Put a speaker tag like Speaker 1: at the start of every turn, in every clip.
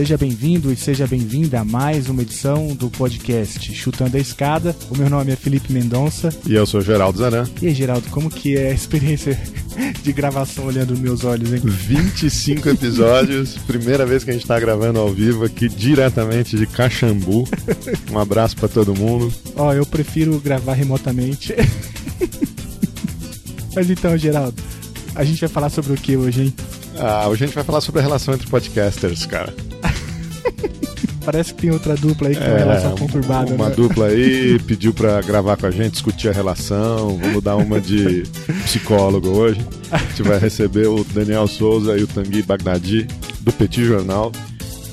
Speaker 1: Seja bem-vindo e seja bem-vinda a mais uma edição do podcast Chutando a Escada. O meu nome é Felipe Mendonça.
Speaker 2: E eu sou Geraldo Zanan.
Speaker 1: E aí, Geraldo, como que é a experiência de gravação olhando nos meus olhos, hein?
Speaker 2: 25 episódios, primeira vez que a gente tá gravando ao vivo aqui diretamente de Caxambu. Um abraço para todo mundo.
Speaker 1: Ó, eu prefiro gravar remotamente. Mas então, Geraldo, a gente vai falar sobre o que hoje, hein?
Speaker 2: Ah, hoje a gente vai falar sobre a relação entre podcasters, cara.
Speaker 1: Parece que tem outra dupla aí que tem uma relação conturbada,
Speaker 2: Uma
Speaker 1: né?
Speaker 2: dupla aí pediu pra gravar com a gente, discutir a relação. Vamos dar uma de psicólogo hoje. A gente vai receber o Daniel Souza e o Tanguy Bagdadi do Petit Jornal.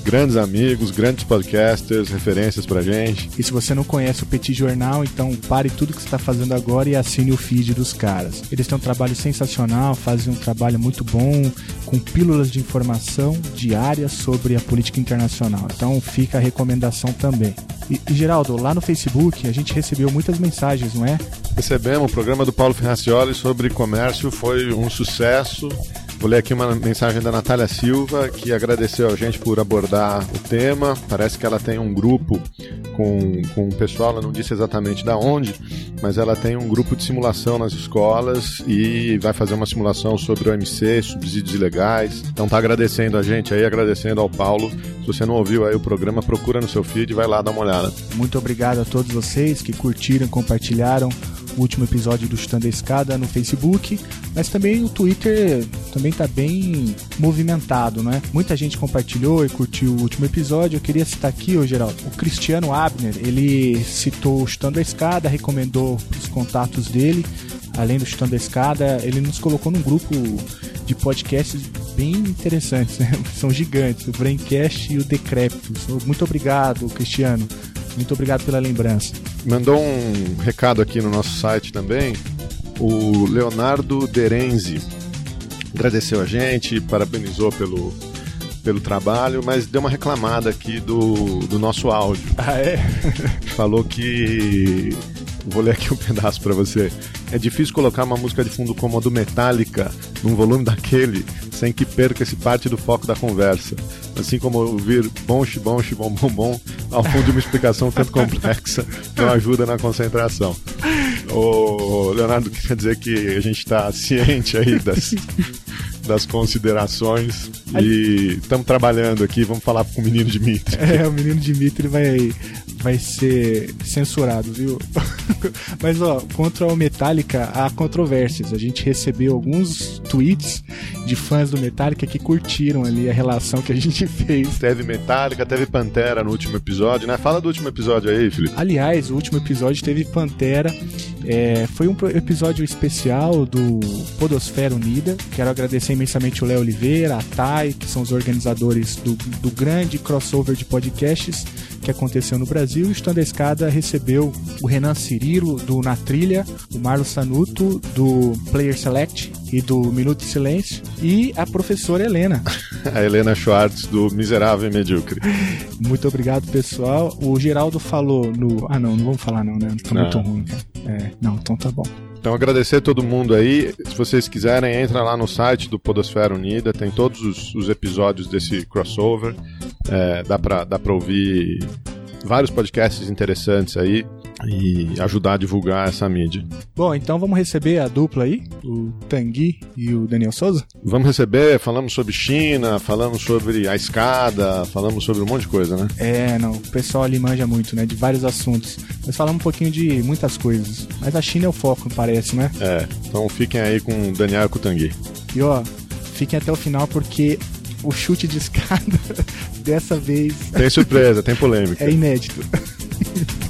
Speaker 2: Grandes amigos, grandes podcasters, referências pra gente.
Speaker 1: E se você não conhece o Petit Jornal, então pare tudo que você está fazendo agora e assine o feed dos caras. Eles têm um trabalho sensacional, fazem um trabalho muito bom, com pílulas de informação diárias sobre a política internacional. Então fica a recomendação também. E, e Geraldo, lá no Facebook a gente recebeu muitas mensagens, não é?
Speaker 2: Recebemos o programa do Paulo Ferracioli sobre comércio, foi um sucesso. Vou ler aqui uma mensagem da Natália Silva, que agradeceu a gente por abordar o tema. Parece que ela tem um grupo com, com o pessoal, ela não disse exatamente da onde, mas ela tem um grupo de simulação nas escolas e vai fazer uma simulação sobre o OMC, subsídios ilegais. Então tá agradecendo a gente aí, agradecendo ao Paulo. Se você não ouviu aí o programa, procura no seu feed vai lá dar uma olhada.
Speaker 1: Muito obrigado a todos vocês que curtiram, compartilharam o último episódio do Chutando a Escada no Facebook, mas também o Twitter também tá bem movimentado, né? Muita gente compartilhou e curtiu o último episódio. Eu queria citar aqui, ô Geraldo, o Cristiano Abner, ele citou o Chutando a Escada, recomendou os contatos dele, além do Chutando a Escada, ele nos colocou num grupo de podcasts bem interessantes, né? São gigantes, o Braincast e o Decréptos. Muito obrigado, Cristiano. Muito obrigado pela lembrança.
Speaker 2: Mandou um recado aqui no nosso site também, o Leonardo Derenzi. Agradeceu a gente, parabenizou pelo, pelo trabalho, mas deu uma reclamada aqui do, do nosso áudio.
Speaker 1: Ah, é?
Speaker 2: Falou que. Vou ler aqui um pedaço para você. É difícil colocar uma música de fundo como a do Metallica num volume daquele sem que perca esse parte do foco da conversa. Assim como ouvir bom, bom, bom, bom, bom ao fundo de uma explicação tanto complexa não ajuda na concentração. O Leonardo quer dizer que a gente está ciente aí das, das considerações e estamos trabalhando aqui. Vamos falar com o menino Dimitri.
Speaker 1: É, o menino Dimitri vai, vai ser censurado, viu? Mas, ó, contra o Metallica há controvérsias. A gente recebeu alguns tweets de fãs do Metallica que curtiram ali a relação que a gente fez.
Speaker 2: Teve Metallica, teve Pantera no último episódio, né? Fala do último episódio aí, Felipe.
Speaker 1: Aliás, o último episódio teve Pantera. É, foi um episódio especial do Podosfera Unida. Quero agradecer imensamente o Léo Oliveira, a Thay, que são os organizadores do, do grande crossover de podcasts que aconteceu no Brasil. O Estando a Escada recebeu o Renan Cirilo, do Na Trilha, o Marlo Sanuto, do Player Select e do Minuto de Silêncio, e a professora Helena.
Speaker 2: A Helena Schwartz, do Miserável e Medíocre.
Speaker 1: Muito obrigado, pessoal. O Geraldo falou no. Ah, não, não vamos falar, não, né? Tá muito ruim, cara. É, não, então tá bom.
Speaker 2: Então agradecer a todo mundo aí. Se vocês quiserem, entra lá no site do Podosfera Unida, tem todos os, os episódios desse crossover. É, dá, pra, dá pra ouvir vários podcasts interessantes aí e ajudar a divulgar essa mídia.
Speaker 1: Bom, então vamos receber a dupla aí, o Tanguy e o Daniel Souza.
Speaker 2: Vamos receber, falamos sobre China, falamos sobre a escada, falamos sobre um monte de coisa, né?
Speaker 1: É, não, o pessoal ali manja muito, né? De vários assuntos. Nós falamos um pouquinho de muitas coisas. Mas a China é o foco, parece, né?
Speaker 2: É, então fiquem aí com o Daniel e com o Tanguy.
Speaker 1: E ó, fiquem até o final porque o chute de escada dessa vez
Speaker 2: Tem surpresa, tem polêmica.
Speaker 1: é inédito.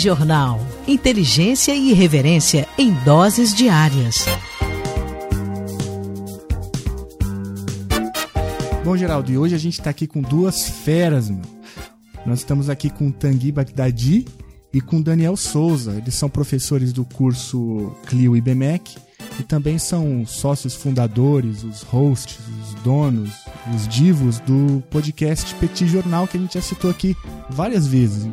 Speaker 3: Jornal. Inteligência e irreverência em doses diárias.
Speaker 1: Bom, Geraldo, e hoje a gente está aqui com duas feras, mano. Nós estamos aqui com o Tanguy Bagdadi e com Daniel Souza. Eles são professores do curso Clio IBMEC e também são sócios fundadores, os hosts, os donos, os divos do podcast Petit Jornal que a gente já citou aqui várias vezes.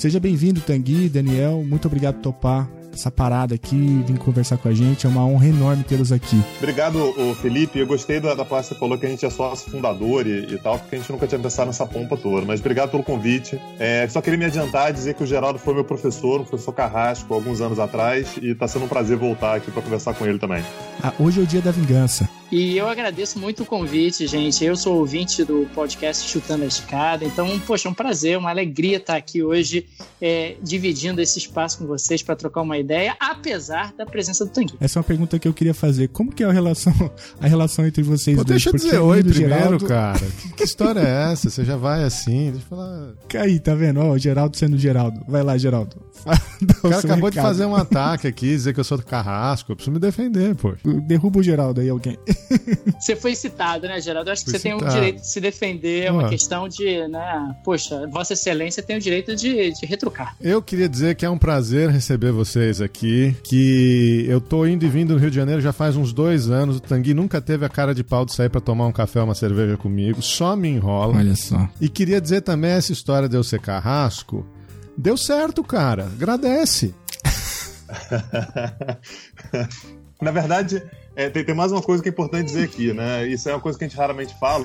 Speaker 1: Seja bem-vindo, Tanguy, Daniel. Muito obrigado por topar essa parada aqui, vir conversar com a gente. É uma honra enorme tê-los aqui.
Speaker 4: Obrigado, Felipe. Eu gostei da, da parte que você falou que a gente é sócio fundador e, e, tal, porque a gente nunca tinha pensado nessa pompa toda. Mas obrigado pelo convite. É, só queria me adiantar e dizer que o Geraldo foi meu professor, um professor carrasco, alguns anos atrás, e está sendo um prazer voltar aqui para conversar com ele também.
Speaker 1: Ah, hoje é o dia da vingança.
Speaker 5: E eu agradeço muito o convite, gente. Eu sou ouvinte do podcast Chutando a Escada, então, poxa, é um prazer, uma alegria estar aqui hoje é, dividindo esse espaço com vocês para trocar uma ideia, apesar da presença do Tanguy.
Speaker 1: Essa é uma pergunta que eu queria fazer. Como que é a relação, a relação entre vocês
Speaker 4: Pô,
Speaker 1: dois?
Speaker 4: Deixa eu dizer oi primeiro, Geraldo... cara. Que, que, história é essa? Você já vai assim? Deixa eu falar.
Speaker 1: Aí, tá vendo? Ó, o Geraldo sendo Geraldo. Vai lá, Geraldo.
Speaker 4: o cara acabou recado. de fazer um ataque aqui, dizer que eu sou do carrasco. Eu preciso me defender, pô.
Speaker 1: Derruba o Geraldo aí, alguém.
Speaker 5: Você foi citado, né, Geraldo? Eu acho que Fui você citado. tem o direito de se defender. É uma questão de, né? Poxa, Vossa Excelência tem o direito de, de retrucar.
Speaker 4: Eu queria dizer que é um prazer receber vocês aqui. Que eu tô indo e vindo no Rio de Janeiro já faz uns dois anos. O Tanguy nunca teve a cara de pau de sair para tomar um café ou uma cerveja comigo. Só me enrola.
Speaker 1: Olha só.
Speaker 4: E queria dizer também essa história de eu ser carrasco. Deu certo, cara. Agradece. Na verdade, é, tem, tem, mais uma coisa que é importante dizer aqui, né? Isso é uma coisa que a gente raramente fala,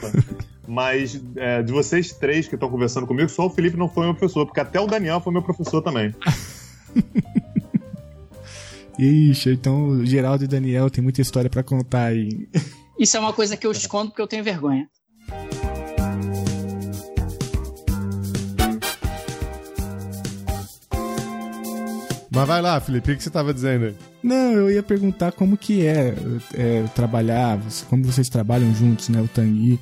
Speaker 4: mas é, de vocês três que estão conversando comigo, só o Felipe não foi meu professor, porque até o Daniel foi meu professor também.
Speaker 1: Ixi, então o Geraldo e Daniel tem muita história para contar aí.
Speaker 5: Isso é uma coisa que eu escondo porque eu tenho vergonha.
Speaker 4: Mas vai lá, Felipe, o que você estava dizendo aí?
Speaker 1: Não, eu ia perguntar como que é, é, trabalhar, como vocês trabalham juntos, né, o Tanguy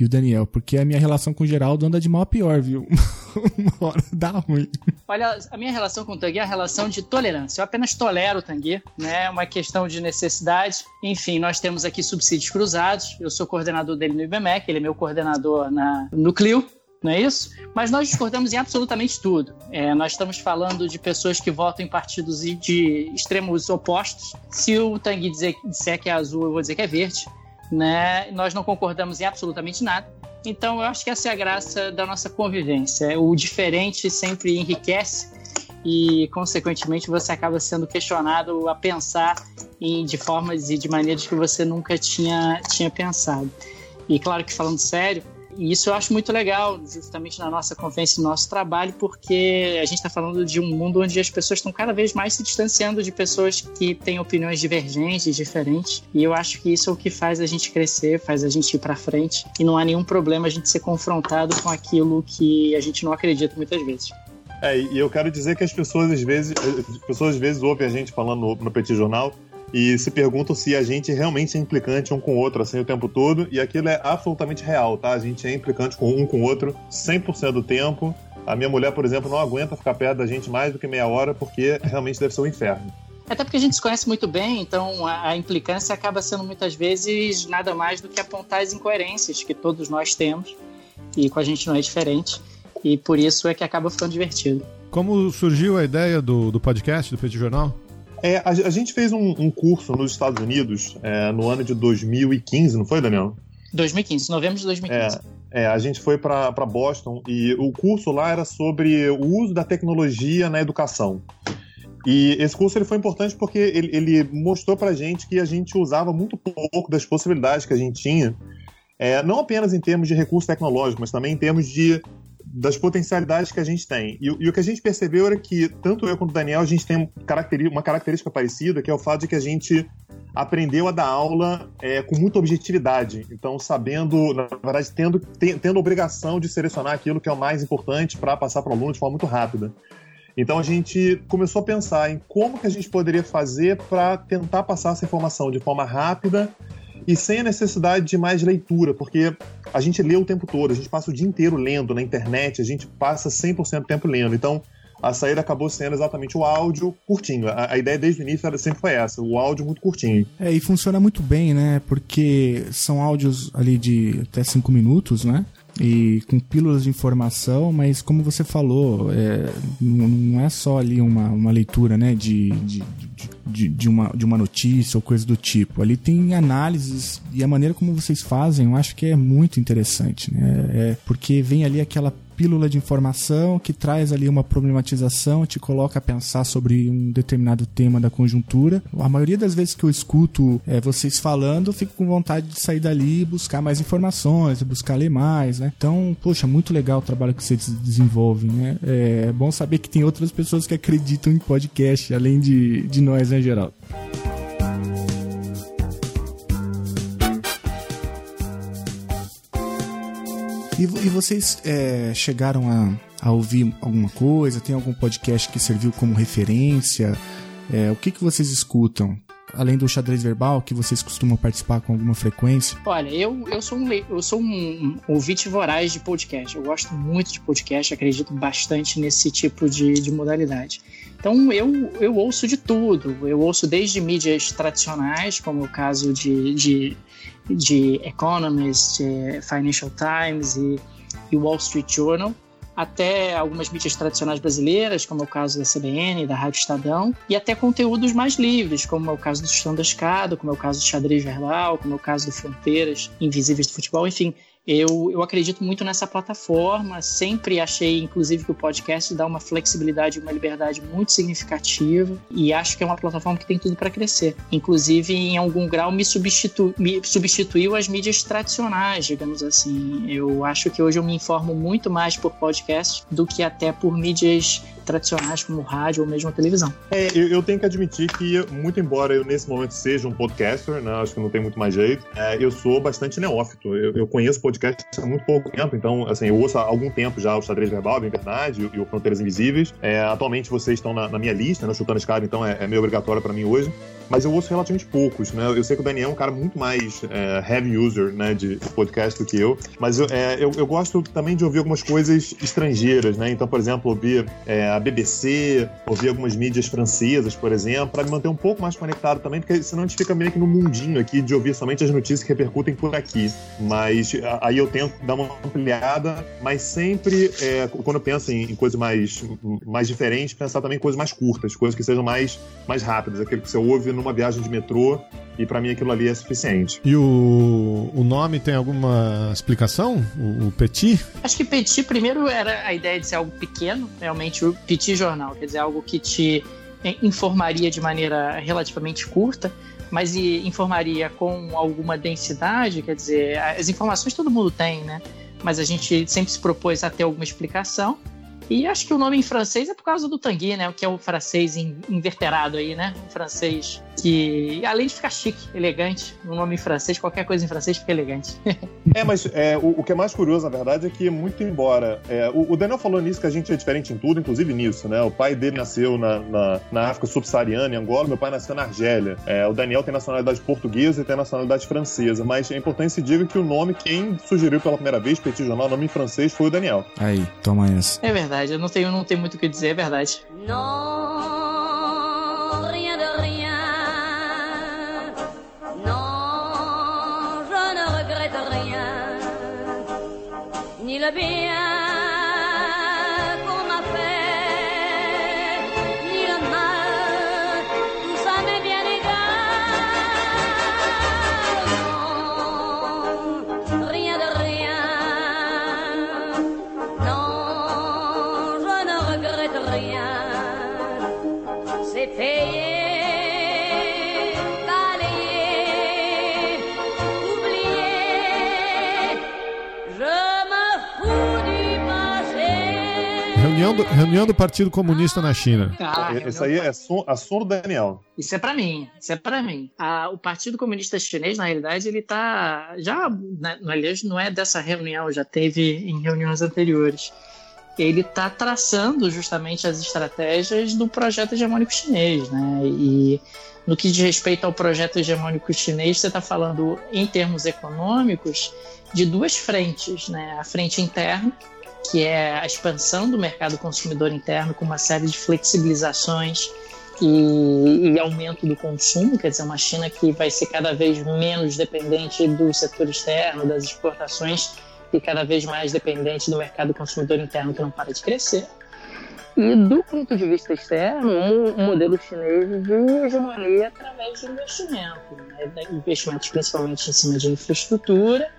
Speaker 1: e o Daniel, porque a minha relação com o Geraldo anda de mal a pior, viu? Uma hora dá ruim.
Speaker 5: Olha, a minha relação com o Tanguy é a relação de tolerância. Eu apenas tolero o Tanguy, né? É uma questão de necessidade. Enfim, nós temos aqui subsídios cruzados. Eu sou coordenador dele no IBMEC, ele é meu coordenador na, no Clio, não é isso? Mas nós discordamos em absolutamente tudo. É, nós estamos falando de pessoas que votam em partidos de extremos opostos. Se o Tanguy dizer, disser que é azul, eu vou dizer que é verde. Né? Nós não concordamos em absolutamente nada. Então, eu acho que essa é a graça da nossa convivência. O diferente sempre enriquece e, consequentemente, você acaba sendo questionado a pensar em, de formas e de maneiras que você nunca tinha, tinha pensado. E, claro que, falando sério, e isso eu acho muito legal, justamente na nossa convivência e no nosso trabalho, porque a gente está falando de um mundo onde as pessoas estão cada vez mais se distanciando de pessoas que têm opiniões divergentes, diferentes. E eu acho que isso é o que faz a gente crescer, faz a gente ir para frente. E não há nenhum problema a gente ser confrontado com aquilo que a gente não acredita muitas vezes.
Speaker 4: É, e eu quero dizer que as pessoas às vezes, as pessoas às vezes ouvem a gente falando no Petit Jornal e se perguntam se a gente realmente é implicante um com o outro assim o tempo todo, e aquilo é absolutamente real, tá? A gente é implicante com um com o outro 100% do tempo. A minha mulher, por exemplo, não aguenta ficar perto da gente mais do que meia hora porque realmente deve ser um inferno.
Speaker 5: Até porque a gente se conhece muito bem, então a, implicância acaba sendo muitas vezes nada mais do que apontar as incoerências que todos nós temos, e com a gente não é diferente, e por isso é que acaba ficando divertido.
Speaker 4: Como surgiu a ideia do, do podcast, do Petit Jornal? É, a, a, gente fez um, um, curso nos Estados Unidos é, no ano de 2015, não foi, Daniel?
Speaker 5: 2015, novembro de 2015.
Speaker 4: É, é a gente foi para Boston e o curso lá era sobre o uso da tecnologia na educação. E esse curso ele foi importante porque ele, ele mostrou para a gente que a gente usava muito pouco das possibilidades que a gente tinha, é, não apenas em termos de recurso tecnológico, mas também em termos de das potencialidades que a gente tem. E, e, o que a gente percebeu era que, tanto eu quanto o Daniel, a gente tem uma característica parecida, que é o fato de que a gente aprendeu a dar aula é, com muita objetividade. Então, sabendo, na verdade, tendo, tendo a obrigação de selecionar aquilo que é o mais importante para passar para o aluno de forma muito rápida. Então a gente começou a pensar em como que a gente poderia fazer para tentar passar essa informação de forma rápida e sem a necessidade de mais leitura, porque a gente lê o tempo todo, a gente passa o dia inteiro lendo na internet, a gente passa 100% do tempo lendo. Então, a saída acabou sendo exatamente o áudio curtinho. A, a ideia desde o início sempre foi essa, o áudio muito curtinho.
Speaker 1: É, e funciona muito bem, né? Porque são áudios ali de até cinco minutos, né? E com pílulas de informação, mas como você falou, é, não é só ali uma, uma leitura né, de, de, de, de, uma, de uma notícia ou coisa do tipo. Ali tem análises e a maneira como vocês fazem eu acho que é muito interessante, né? É, porque vem ali aquela pílula de informação que traz ali uma problematização, te coloca a pensar sobre um determinado tema da conjuntura. A maioria das vezes que eu escuto é, vocês falando, fico com vontade de sair dali e buscar mais informações, buscar ler mais, né? Então, poxa, muito legal o trabalho que vocês desenvolvem, né? É bom saber que tem outras pessoas que acreditam em podcast, além de, de nós, né, Geraldo? E, e vocês é, chegaram a, a, ouvir alguma coisa? Tem algum podcast que serviu como referência? É, o que, que vocês escutam? Além do xadrez verbal, que vocês costumam participar com alguma frequência?
Speaker 5: Olha, eu, eu sou, um, eu sou um ouvinte voraz de podcast. Eu gosto muito de podcast, acredito bastante nesse tipo de, de modalidade. Então eu, eu ouço de tudo. Eu ouço desde mídias tradicionais, como o caso de, de de Economist, Financial Times e, e Wall Street Journal, até algumas mídias tradicionais brasileiras, como é o caso da CBN, da Rádio Estadão, e até conteúdos mais livres, como é o caso do Chão da Escada, como é o caso do Xadrez Verbal, como é o caso do Fronteiras Invisíveis do Futebol, enfim. Eu, eu acredito muito nessa plataforma, sempre achei, inclusive, que o podcast dá uma flexibilidade e uma liberdade muito significativa e acho que é uma plataforma que tem tudo para crescer. Inclusive, em algum grau, me, substitu, me substituiu as mídias tradicionais, digamos assim. Eu acho que hoje eu me informo muito mais por podcast do que até por mídias tradicionais como rádio ou mesmo a televisão.
Speaker 4: É, eu, eu, tenho que admitir que, muito embora eu nesse momento seja um podcaster, né, acho que não tem muito mais jeito, é, eu sou bastante neófito. Eu, eu conheço podcast há muito pouco tempo, então, assim, eu ouço há algum tempo já o Xadrez Verbal, bem verdade, e, o Fronteiras Invisíveis. É, atualmente vocês estão na, na, minha lista, né, chutando escada, então é, é meio obrigatório para mim hoje mas eu ouço relativamente poucos, né? Eu sei que o Daniel é um cara muito mais é, heavy user, né, de podcast do que eu, mas eu, é, eu, eu, gosto também de ouvir algumas coisas estrangeiras, né? Então, por exemplo, ouvir é, a BBC, ouvir algumas mídias francesas, por exemplo, para me manter um pouco mais conectado também, porque senão a gente fica meio que no mundinho aqui de ouvir somente as notícias que repercutem por aqui. Mas aí eu tento dar uma ampliada, mas sempre, é, quando eu penso em, em coisas mais, mais diferentes, pensar também em coisas mais curtas, coisas que sejam mais, mais rápidas, aquele que você ouve numa viagem de metrô e para mim aquilo ali é suficiente.
Speaker 1: E o, o nome tem alguma explicação? O, o, Petit?
Speaker 5: Acho que Petit primeiro era a ideia de ser algo pequeno, realmente o Petit Jornal, quer dizer, algo que te informaria de maneira relativamente curta, mas informaria com alguma densidade, quer dizer, as informações todo mundo tem, né? Mas a gente sempre se propôs a ter alguma explicação. E acho que o nome em francês é por causa do Tanguy, né? O que é o francês inverterado aí, né? Um francês que, além de ficar chique, elegante, o nome em francês, qualquer coisa em francês fica elegante.
Speaker 4: é, mas é, o, o, que é mais curioso, na verdade, é que muito embora. É, o, o, Daniel falou nisso que a gente é diferente em tudo, inclusive nisso, né? O pai dele nasceu na, na, na África subsaariana, em Angola, meu pai nasceu na Argélia. É, o Daniel tem nacionalidade portuguesa e tem nacionalidade francesa, mas é importante se diga que o nome, quem sugeriu pela primeira vez, Petit Jornal, o nome em francês foi o Daniel.
Speaker 1: Aí, toma essa.
Speaker 5: É verdade, eu não tenho, não tenho muito o que dizer, é verdade.
Speaker 6: Não. le bien
Speaker 1: Reunião do, reunião do Partido Comunista na China.
Speaker 4: Ah, Isso aí é som, a som do Daniel.
Speaker 5: Isso é para mim. Isso é para mim. Ah, o Partido Comunista Chinês, na realidade, ele tá já, né, aliás, não é dessa reunião, já teve em reuniões anteriores. Ele está traçando justamente as estratégias do projeto hegemônico chinês, né? E no que diz respeito ao projeto hegemônico chinês, você está falando em termos econômicos de duas frentes, né? A frente interna que é a expansão do mercado consumidor interno com uma série de flexibilizações e, e, aumento do consumo, quer dizer, uma China que vai ser cada vez menos dependente do setor externo, das exportações, e cada vez mais dependente do mercado consumidor interno que não para de crescer. E do ponto de vista externo, um modelo chinês de hegemonia através de investimento, né? investimentos principalmente em cima de infraestrutura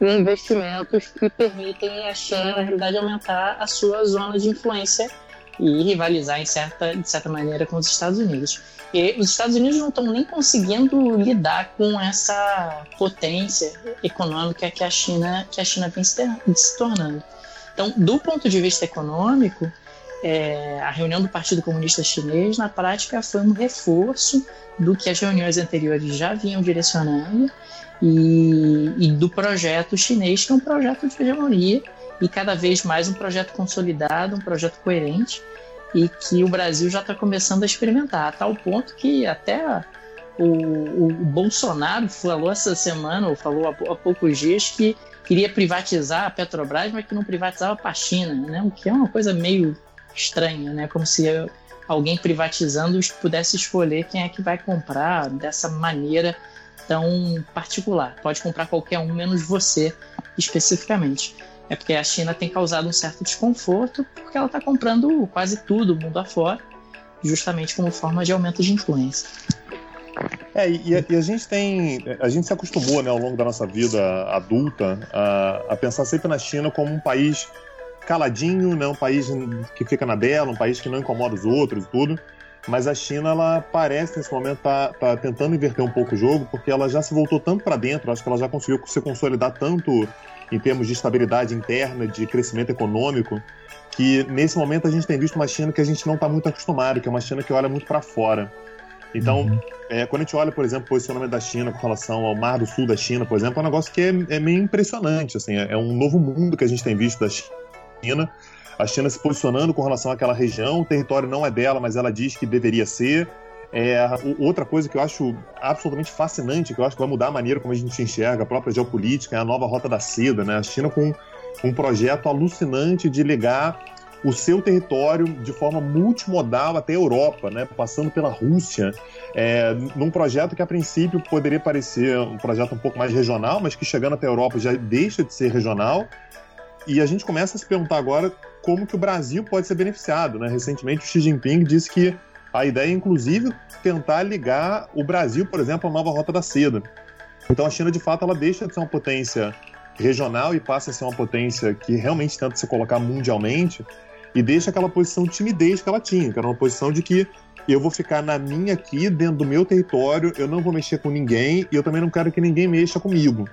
Speaker 5: investimentos que permitem a China, na realidade, aumentar a sua zona de influência e rivalizar em certa, de certa maneira com os Estados Unidos. E os Estados Unidos não estão nem conseguindo lidar com essa potência econômica que a China, que a China vem se, tornando. Então, do ponto de vista econômico, é, a reunião do Partido Comunista Chinês, na prática, foi um reforço do que as reuniões anteriores já vinham direcionando e, e do projeto chinês, que é um projeto de hegemonia e cada vez mais um projeto consolidado, um projeto coerente e que o Brasil já está começando a experimentar, a tal ponto que até o, o, Bolsonaro falou essa semana, ou falou há, há, poucos dias, que queria privatizar a Petrobras, mas que não privatizava para a China, né? o que é uma coisa meio estranha, né? como se alguém privatizando pudesse escolher quem é que vai comprar dessa maneira tão particular. Pode comprar qualquer um, menos você especificamente é porque a China tem causado um certo desconforto porque ela está comprando quase tudo mundo afora, justamente como forma de aumento de influência.
Speaker 4: É, e, e, a gente tem. A gente se acostumou, né, ao longo da nossa vida adulta, a, a, pensar sempre na China como um país caladinho, né, um país que fica na dela, um país que não incomoda os outros e tudo. Mas a China, ela parece nesse momento tá, tá tentando inverter um pouco o jogo, porque ela já se voltou tanto para dentro, acho que ela já conseguiu se consolidar tanto em termos de estabilidade interna, de crescimento econômico, que nesse momento a gente tem visto uma China que a gente não está muito acostumado, que é uma China que olha muito para fora. Então, uhum. é, quando a gente olha, por exemplo, o posicionamento da China com relação ao Mar do Sul da China, por exemplo, é um negócio que é, é meio impressionante. Assim, é, é um novo mundo que a gente tem visto da China. A China se posicionando com relação àquela região, o território não é dela, mas ela diz que deveria ser. É, outra coisa que eu acho absolutamente fascinante, que eu acho que vai mudar a maneira como a gente enxerga a própria geopolítica, é a nova Rota da Seda, né? A China com um projeto alucinante de ligar o seu território de forma multimodal até a Europa, né? passando pela Rússia, é, num projeto que a princípio poderia parecer um projeto um pouco mais regional, mas que chegando até a Europa já deixa de ser regional. E a gente começa a se perguntar agora como que o Brasil pode ser beneficiado. Né? Recentemente o Xi Jinping disse que a ideia é, inclusive, tentar ligar o Brasil, por exemplo, à nova Rota da Seda. Então a China, de fato, ela deixa de ser uma potência regional e passa a ser uma potência que realmente tenta se colocar mundialmente e deixa aquela posição de timidez que ela tinha, que era uma posição de que eu vou ficar na minha aqui, dentro do meu território, eu não vou mexer com ninguém e eu também não quero que ninguém mexa comigo.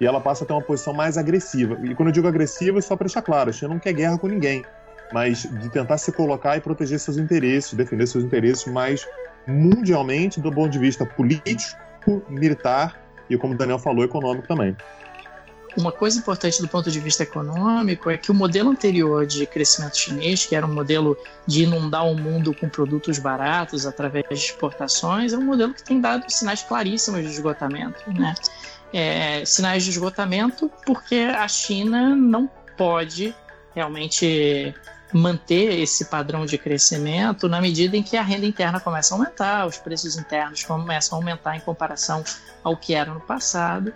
Speaker 4: E ela passa a ter uma posição mais agressiva. E quando eu digo agressiva, é só para deixar claro, a China não quer guerra com ninguém mas de tentar se colocar e proteger seus interesses, defender seus interesses mais mundialmente do ponto de vista político, militar e, como o Daniel falou, econômico também.
Speaker 5: Uma coisa importante do ponto de vista econômico é que o modelo anterior de crescimento chinês, que era um modelo de inundar o mundo com produtos baratos através de exportações, é um modelo que tem dado sinais claríssimos de esgotamento. Né? É, sinais de esgotamento porque a China não pode realmente manter esse padrão de crescimento na medida em que a renda interna começa a aumentar, os preços internos começam a aumentar em comparação ao que era no passado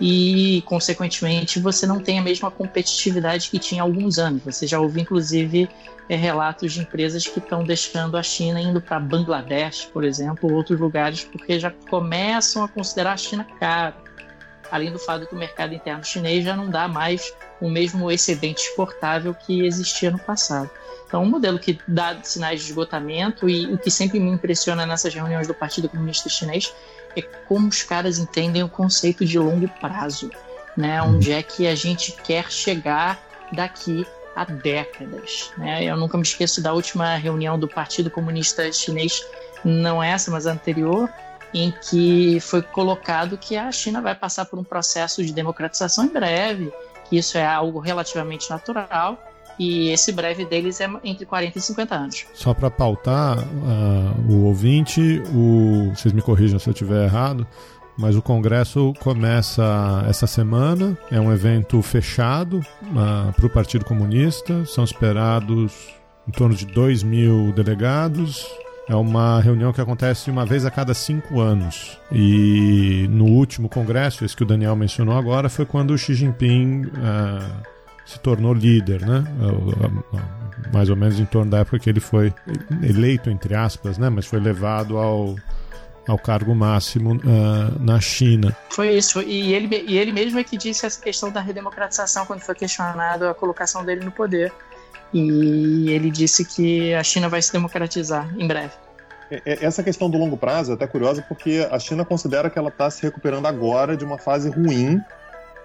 Speaker 5: e, consequentemente, você não tem a mesma competitividade que tinha há alguns anos. Você já ouviu, inclusive, é, relatos de empresas que estão deixando a China indo para Bangladesh, por exemplo, ou outros lugares, porque já começam a considerar a China caro. Além do fato que o mercado interno chinês já não dá mais o mesmo excedente exportável que existia no passado. Então, um modelo que dá sinais de esgotamento e o que sempre me impressiona nessas reuniões do Partido Comunista Chinês é como os caras entendem o conceito de longo prazo, né? Onde é que a gente quer chegar daqui a décadas, né? Eu nunca me esqueço da última reunião do Partido Comunista Chinês, não essa, mas a anterior, em que foi colocado que a China vai passar por um processo de democratização em breve, que isso é algo relativamente natural e esse breve deles é entre 40 e 50 anos.
Speaker 2: Só para pautar uh, o ouvinte, o, vocês me corrijam se eu estiver errado, mas o Congresso começa essa semana. É um evento fechado uh, para o Partido Comunista. São esperados em torno de 2 mil delegados. É uma reunião que acontece uma vez a cada cinco anos. E no último congresso, esse que o Daniel mencionou agora, foi quando o Xi Jinping uh, se tornou líder, né? Mais ou menos em torno da época que ele foi eleito, entre aspas, né? Mas foi levado ao, ao cargo máximo uh, na China.
Speaker 5: Foi isso, e ele, e ele mesmo é que disse essa questão da redemocratização quando foi questionado a colocação dele no poder. E ele disse que a China vai se democratizar em breve.
Speaker 4: Essa questão do longo prazo é até curiosa porque a China considera que ela está se recuperando agora de uma fase ruim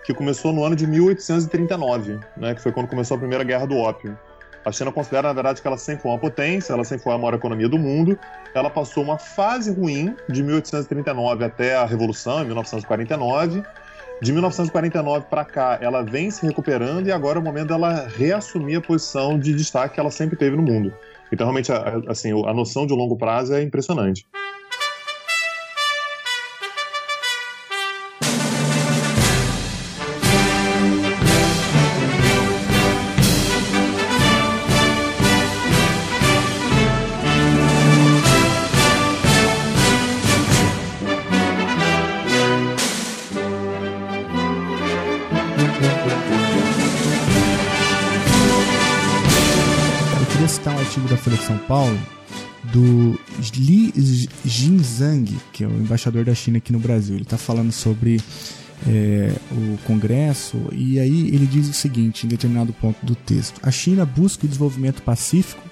Speaker 4: que começou no ano de 1839, né, que foi quando começou a Primeira Guerra do Ópio. A China considera, na verdade, que ela sempre foi uma potência, ela sempre foi a maior economia do mundo. Ela passou uma fase ruim de 1839 até a Revolução, em 1949. De 1949 para cá, ela vem se recuperando e agora é o momento dela reassumir a posição de destaque que ela sempre teve no mundo. Então, realmente, assim, a noção de longo prazo é impressionante.
Speaker 1: Folha de São Paulo, do Li Jinzhang, que é o embaixador da China aqui no Brasil. Ele está falando sobre é, o Congresso e aí ele diz o seguinte, em determinado ponto do texto: a China busca o desenvolvimento pacífico,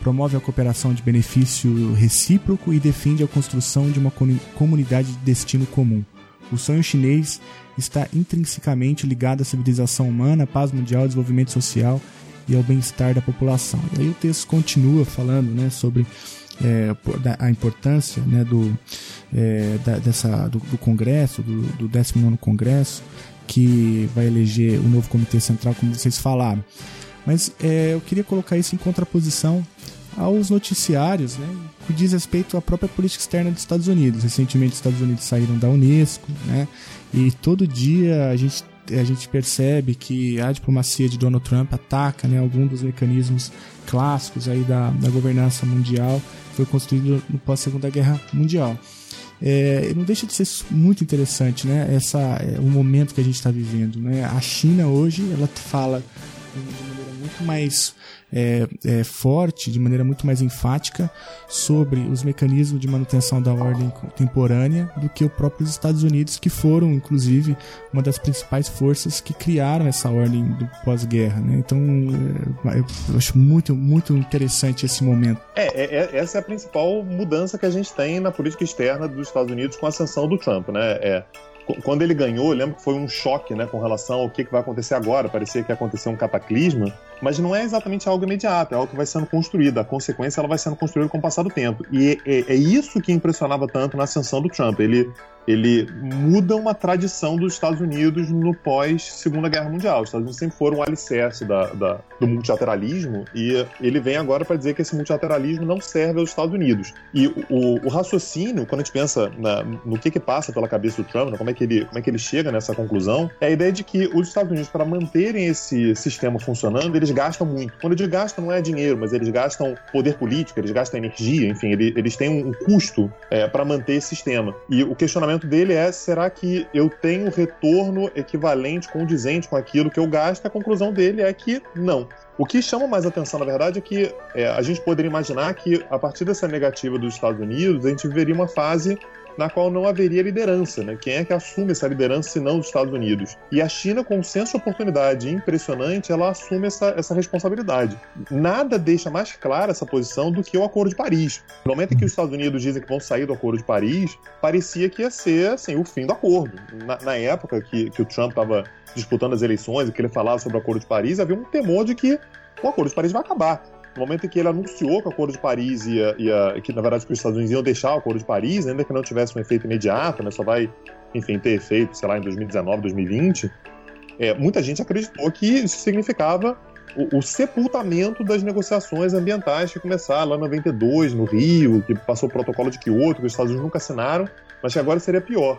Speaker 1: promove a cooperação de benefício recíproco e defende a construção de uma comunidade de destino comum. O sonho chinês está intrinsecamente ligado à civilização humana, paz mundial, desenvolvimento social e ao bem-estar da população. E aí o texto continua falando né, sobre é, a importância né, do, é, da, dessa, do, do, Congresso, do, do 19 Congresso, que vai eleger o novo Comitê Central, como vocês falaram. Mas é, eu queria colocar isso em contraposição aos noticiários, né, que diz respeito à própria política externa dos Estados Unidos. Recentemente, os Estados Unidos saíram da Unesco, né, e todo dia a gente a gente percebe que a diplomacia de Donald Trump ataca né, algum dos mecanismos clássicos aí da, da governança mundial que foi construído no pós-segunda guerra mundial. É, não deixa de ser muito interessante né, essa, é, o momento que a gente está vivendo. Né? A China hoje ela fala de maneira muito mais é, é, forte, de maneira muito mais enfática, sobre os mecanismos de manutenção da ordem contemporânea do que os próprios Estados Unidos, que foram, inclusive, uma das principais forças que criaram essa ordem do pós-guerra. Né? Então, é, eu acho muito, muito interessante esse momento.
Speaker 4: É, é, é, essa é a principal mudança que a gente tem na política externa dos Estados Unidos com a ascensão do Trump, né? É, quando ele ganhou, lembro que foi um choque, né, com relação ao que, que vai acontecer agora. Parecia que ia acontecer um cataclisma, mas não é exatamente algo imediato, é algo que vai sendo construído. A consequência ela vai sendo construída com o passar do tempo. E é, é, é isso que impressionava tanto na ascensão do Trump. Ele ele muda uma tradição dos Estados Unidos no pós-Segunda Guerra Mundial. Os Estados Unidos sempre foram o alicerce da, da, do multilateralismo e ele vem agora para dizer que esse multilateralismo não serve aos Estados Unidos. E o, o raciocínio, quando a gente pensa na, no que, que passa pela cabeça do Trump, né, como, é que ele, como é que ele chega nessa conclusão, é a ideia de que os Estados Unidos, para manterem esse sistema funcionando, eles gastam muito. Quando eu digo gastam, não é dinheiro, mas eles gastam poder político, eles gastam energia, enfim, eles, eles têm um, custo é, para manter esse sistema. E o questionamento questionamento dele é: será que eu tenho retorno equivalente, condizente com aquilo que eu gasto? A conclusão dele é que não. O que chama mais atenção, na verdade, é que é, a gente poderia imaginar que, a partir dessa negativa dos Estados Unidos, a gente viveria uma fase na qual não haveria liderança. Né? Quem é que assume essa liderança se não os Estados Unidos? E a China, com senso de oportunidade impressionante, ela assume essa, essa responsabilidade. Nada deixa mais clara essa posição do que o Acordo de Paris. No momento em que os Estados Unidos dizem que vão sair do Acordo de Paris, parecia que ia ser assim, o fim do acordo. Na, na época que, que o Trump estava disputando as eleições e que ele falava sobre o Acordo de Paris, havia um temor de que o Acordo de Paris vai acabar. No momento em que ele anunciou que o Acordo de Paris ia, ia que na verdade que os Estados Unidos iam deixar o Acordo de Paris, ainda que não tivesse um efeito imediato, né, só vai, enfim, ter efeito, sei lá, em 2019, 2020, é, muita gente acreditou que isso significava o, o, sepultamento das negociações ambientais que começaram lá em 92, no Rio, que passou o protocolo de Kyoto, que os Estados Unidos nunca assinaram, mas que agora seria pior.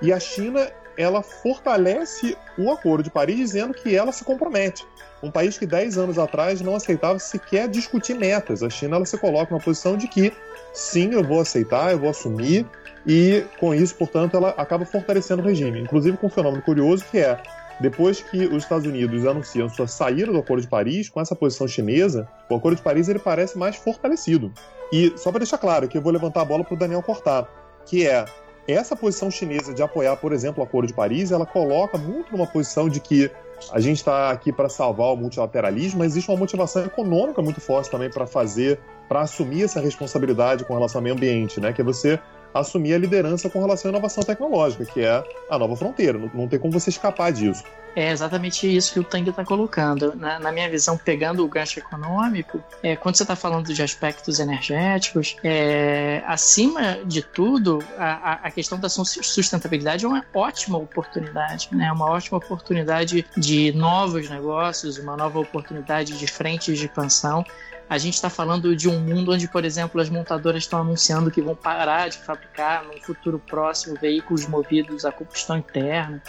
Speaker 4: E a China, ela fortalece o Acordo de Paris dizendo que ela se compromete. Um país que 10 anos atrás não aceitava sequer discutir metas. A China ela se coloca numa posição de que sim, eu vou aceitar, eu vou assumir, e com isso, portanto, ela acaba fortalecendo o regime. Inclusive com um fenômeno curioso que é depois que os Estados Unidos anunciam sua saída do Acordo de Paris, com essa posição chinesa, o Acordo de Paris ele parece mais fortalecido. E só para deixar claro que eu vou levantar a bola para o Daniel cortar, que é essa posição chinesa de apoiar, por exemplo, o Acordo de Paris, ela coloca muito numa posição de que a gente está aqui para salvar o multilateralismo, mas existe uma motivação econômica muito forte também para fazer, para assumir essa responsabilidade com relação ao meio ambiente, né? Que é você assumir a liderança com relação à inovação tecnológica, que é a nova fronteira. Não, não tem como você escapar disso.
Speaker 5: É exatamente isso que o Tang está colocando. Na, na, minha visão, pegando o gancho econômico, é, quando você está falando de aspectos energéticos, é, acima de tudo, a, a, questão da sustentabilidade é uma ótima oportunidade, né? uma ótima oportunidade de novos negócios, uma nova oportunidade de frentes de expansão a gente está falando de um mundo onde, por exemplo, as montadoras estão anunciando que vão parar de fabricar no futuro próximo veículos movidos a combustão interna.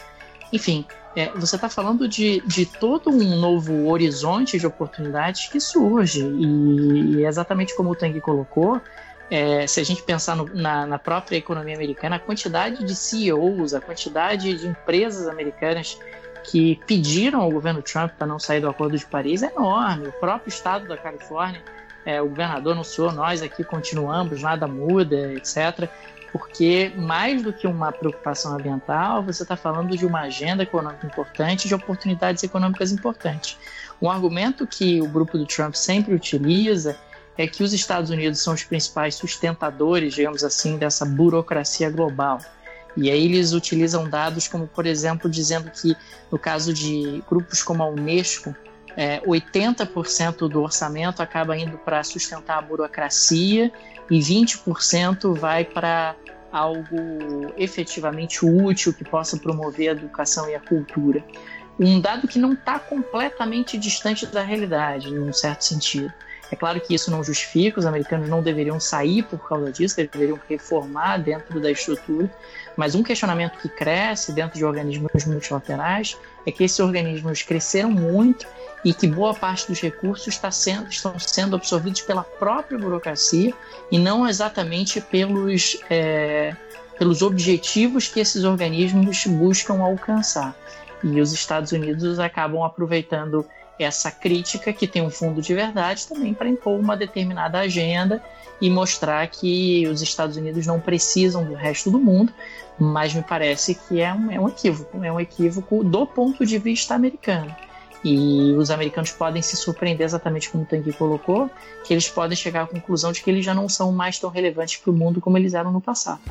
Speaker 5: Enfim, é, você está falando de, de todo um novo horizonte de oportunidades que surge. E, e exatamente como o Tang colocou, é, se a gente pensar no, na, na, própria economia americana, a quantidade de CEOs, a quantidade de empresas americanas que pediram ao governo Trump para não sair do Acordo de Paris é enorme. O próprio estado da Califórnia, é, o governador anunciou, nós aqui continuamos, nada muda, etc. Porque mais do que uma preocupação ambiental, você está falando de uma agenda econômica importante, de oportunidades econômicas importantes. Um argumento que o grupo do Trump sempre utiliza é que os Estados Unidos são os principais sustentadores, digamos assim, dessa burocracia global. E aí eles utilizam dados como, por exemplo, dizendo que no caso de grupos como a Unesco, é, 80% do orçamento acaba indo para sustentar a burocracia e 20% vai para algo efetivamente útil que possa promover a educação e a cultura. Um dado que não está completamente distante da realidade, em um certo sentido. É claro que isso não justifica, os americanos não deveriam sair por causa disso, deveriam reformar dentro da estrutura, mas um questionamento que cresce dentro de organismos multilaterais é que esses organismos cresceram muito e que boa parte dos recursos está sendo, estão sendo absorvidos pela própria burocracia e não exatamente pelos, é, pelos objetivos que esses organismos buscam alcançar. E os Estados Unidos acabam aproveitando essa crítica que tem um fundo de verdade também para impor uma determinada agenda e mostrar que os Estados Unidos não precisam do resto do mundo, mas me parece que é um, é um equívoco, é um equívoco do ponto de vista americano. E os americanos podem se surpreender exatamente como o Tanguy colocou, que eles podem chegar à conclusão de que eles já não são mais tão relevantes para o mundo como eles eram no passado.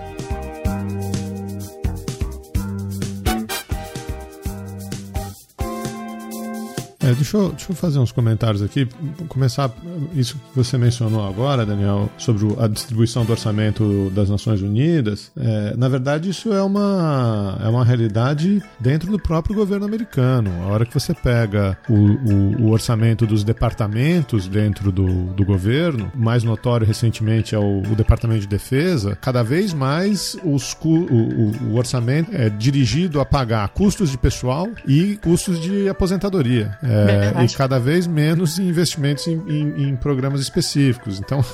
Speaker 2: É, deixa, eu, deixa eu fazer uns comentários aqui. Começar isso que você mencionou agora, Daniel, sobre a distribuição do orçamento das Nações Unidas. É, na verdade, isso é uma, é uma realidade dentro do próprio governo americano. A hora que você pega o, o, o orçamento dos departamentos dentro do, do governo, mais notório recentemente é o, o Departamento de Defesa, cada vez mais os, o, o, orçamento é dirigido a pagar custos de pessoal e custos de aposentadoria. É, é, e cada vez menos investimentos em, em, em programas específicos. Então,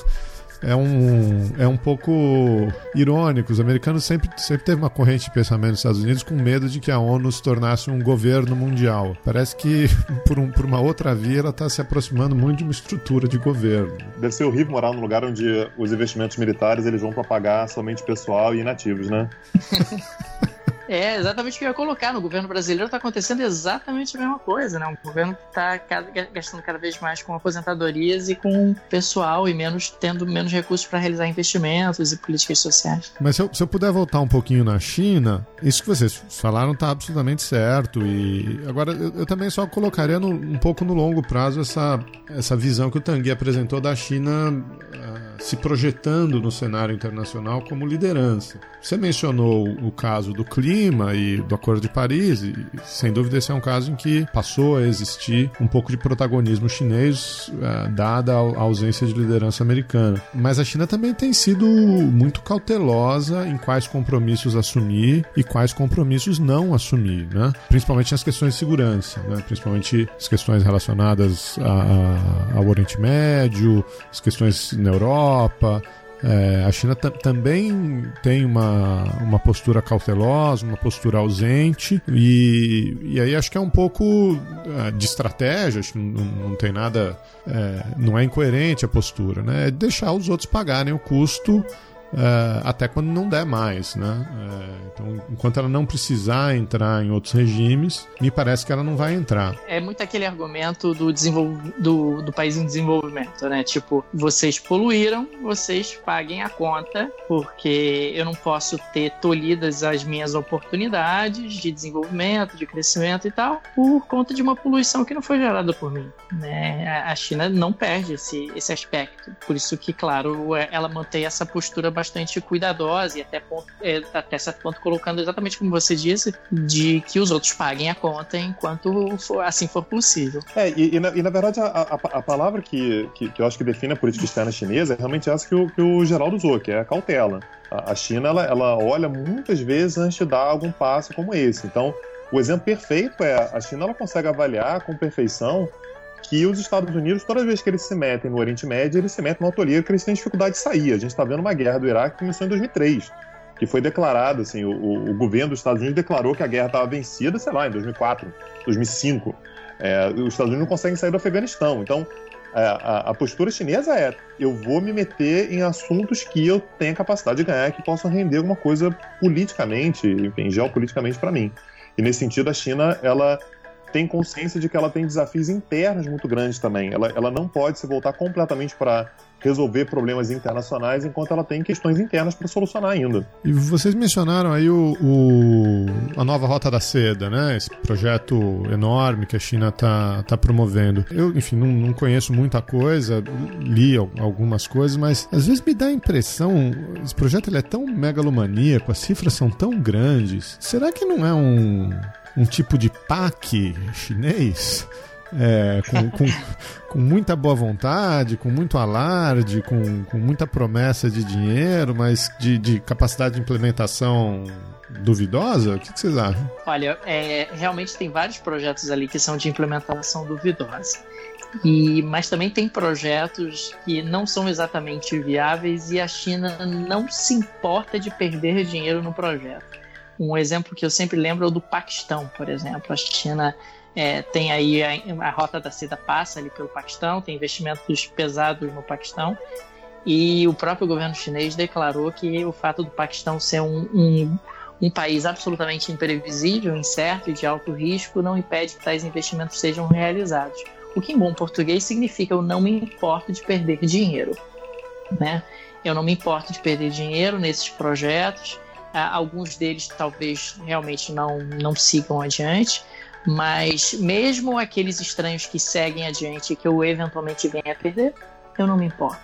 Speaker 2: é um, é um pouco irônico. Os americanos sempre, sempre teve uma corrente de pensamento nos Estados Unidos com medo de que a ONU se tornasse um governo mundial. Parece que, por, um, por uma outra via, ela está se aproximando muito de uma estrutura de governo.
Speaker 4: Deve ser horrível morar num lugar onde os investimentos militares eles vão para pagar somente pessoal e inativos, né?
Speaker 5: É, exatamente o que eu ia colocar. No governo brasileiro está acontecendo exatamente a mesma coisa, né? Um governo que está gastando cada vez mais com aposentadorias e com pessoal e menos tendo menos recursos para realizar investimentos e políticas sociais.
Speaker 2: Mas se eu, se eu, puder voltar um pouquinho na China, isso que vocês falaram está absolutamente certo. E agora eu, eu também só colocaria no, um pouco no longo prazo essa, essa visão que o Tanguy apresentou da China. Uh, se projetando no cenário internacional como liderança. Você mencionou o caso do clima e do Acordo de Paris, e sem dúvida esse é um caso em que passou a existir um pouco de protagonismo chinês, uh, dada a ausência de liderança americana. Mas a China também tem sido muito cautelosa em quais compromissos assumir e quais compromissos não assumir, né? principalmente nas questões de segurança, né? principalmente as questões relacionadas a, a, ao Oriente Médio, as questões na Europa. É, a China também tem uma, uma postura cautelosa, uma postura ausente, e, e aí acho que é um pouco é, de estratégia, acho que não, não tem nada. É, não é incoerente a postura, né? É deixar os outros pagarem o custo Uh, até quando não der mais, né? Então, enquanto ela não precisar entrar em outros regimes, me parece que ela não vai entrar.
Speaker 5: É muito aquele argumento do, desenvol... do, do país em desenvolvimento, né? Tipo, vocês poluíram, vocês paguem a conta, porque eu não posso ter tolhidas as minhas oportunidades de desenvolvimento, de crescimento e tal, por conta de uma poluição que não foi gerada por mim. Né? A China não perde esse, esse aspecto. Por isso que, claro, é, ela mantém essa postura bastante bastante cuidadosa e até, ponto, é, até certo ponto colocando exatamente como você disse, de que os outros paguem a conta enquanto for, assim for possível.
Speaker 4: É, e, e, na, e na, verdade a, a, a palavra que, que, que, eu acho que define a política externa chinesa é realmente essa que o, que o Geraldo usou, que é a cautela. A, a China, ela, ela olha muitas vezes antes de dar algum passo como esse. Então, o exemplo perfeito é a China ela consegue avaliar com perfeição que os Estados Unidos, todas as vezes que eles se metem no Oriente Médio, eles se metem numa autoria que eles têm dificuldade de sair. A gente está vendo uma guerra do Iraque que começou em 2003, que foi declarada, assim, o, o, governo dos Estados Unidos declarou que a guerra estava vencida, sei lá, em 2004, 2005. É, os Estados Unidos não conseguem sair do Afeganistão. Então, é, a, a, postura chinesa é: eu vou me meter em assuntos que eu tenho capacidade de ganhar, que possam render alguma coisa politicamente, enfim, geopoliticamente para mim. E nesse sentido, a China, ela tem consciência de que ela tem desafios internos muito grandes também. Ela, ela não pode se voltar completamente para resolver problemas internacionais enquanto ela tem questões internas para solucionar ainda.
Speaker 2: E vocês mencionaram aí o, o, a nova Rota da Seda, né? Esse projeto enorme que a China está tá promovendo. Eu, enfim, não, não conheço muita coisa, li algumas coisas, mas às vezes me dá a impressão, esse projeto ele é tão megalomaníaco, as cifras são tão grandes. Será que não é um um tipo de PAC chinês. É, com, com, com, muita boa vontade, com muito alarde, com, com muita promessa de dinheiro, mas de, de capacidade de implementação duvidosa? O que, que vocês acham?
Speaker 5: Olha, é, realmente tem vários projetos ali que são de implementação duvidosa. E, mas também tem projetos que não são exatamente viáveis e a China não se importa de perder dinheiro no projeto. Um exemplo que eu sempre lembro é o do Paquistão, por exemplo. A China é, tem aí a, a, rota da seda passa ali pelo Paquistão, tem investimentos pesados no Paquistão. E o próprio governo chinês declarou que o fato do Paquistão ser um, um, um país absolutamente imprevisível, incerto e de alto risco não impede que tais investimentos sejam realizados. O que em bom português significa eu não me importo de perder dinheiro. Né? Eu não me importo de perder dinheiro nesses projetos alguns deles talvez realmente não, não sigam adiante, mas mesmo aqueles estranhos que seguem adiante e que eu eventualmente venha a perder, eu não me importo.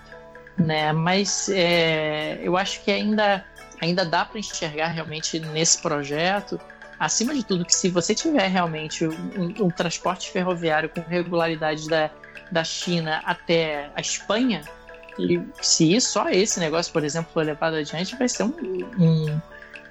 Speaker 5: Né? Mas é, eu acho que ainda, ainda dá para enxergar realmente nesse projeto, acima de tudo, que se você tiver realmente um, um transporte ferroviário com regularidade da, da China até a Espanha, e se só esse negócio, por exemplo, for levado adiante, vai ser um, um,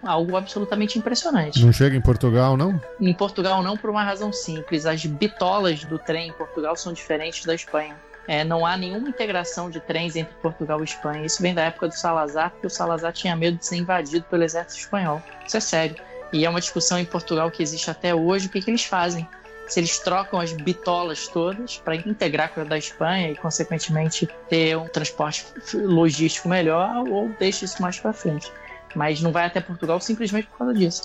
Speaker 5: algo absolutamente impressionante.
Speaker 2: Não chega em Portugal, não?
Speaker 5: Em Portugal não, por uma razão simples. As bitolas do trem em Portugal são diferentes da Espanha. É, não há nenhuma integração de trens entre Portugal e Espanha. Isso vem da época do Salazar, porque o Salazar tinha medo de ser invadido pelo exército espanhol. Isso é sério. E é uma discussão em Portugal que existe até hoje. O que, que eles fazem? Se eles trocam as bitolas todas para integrar com a da Espanha e, consequentemente, ter um transporte logístico melhor, ou deixa isso mais para frente mas não vai até Portugal simplesmente por causa disso.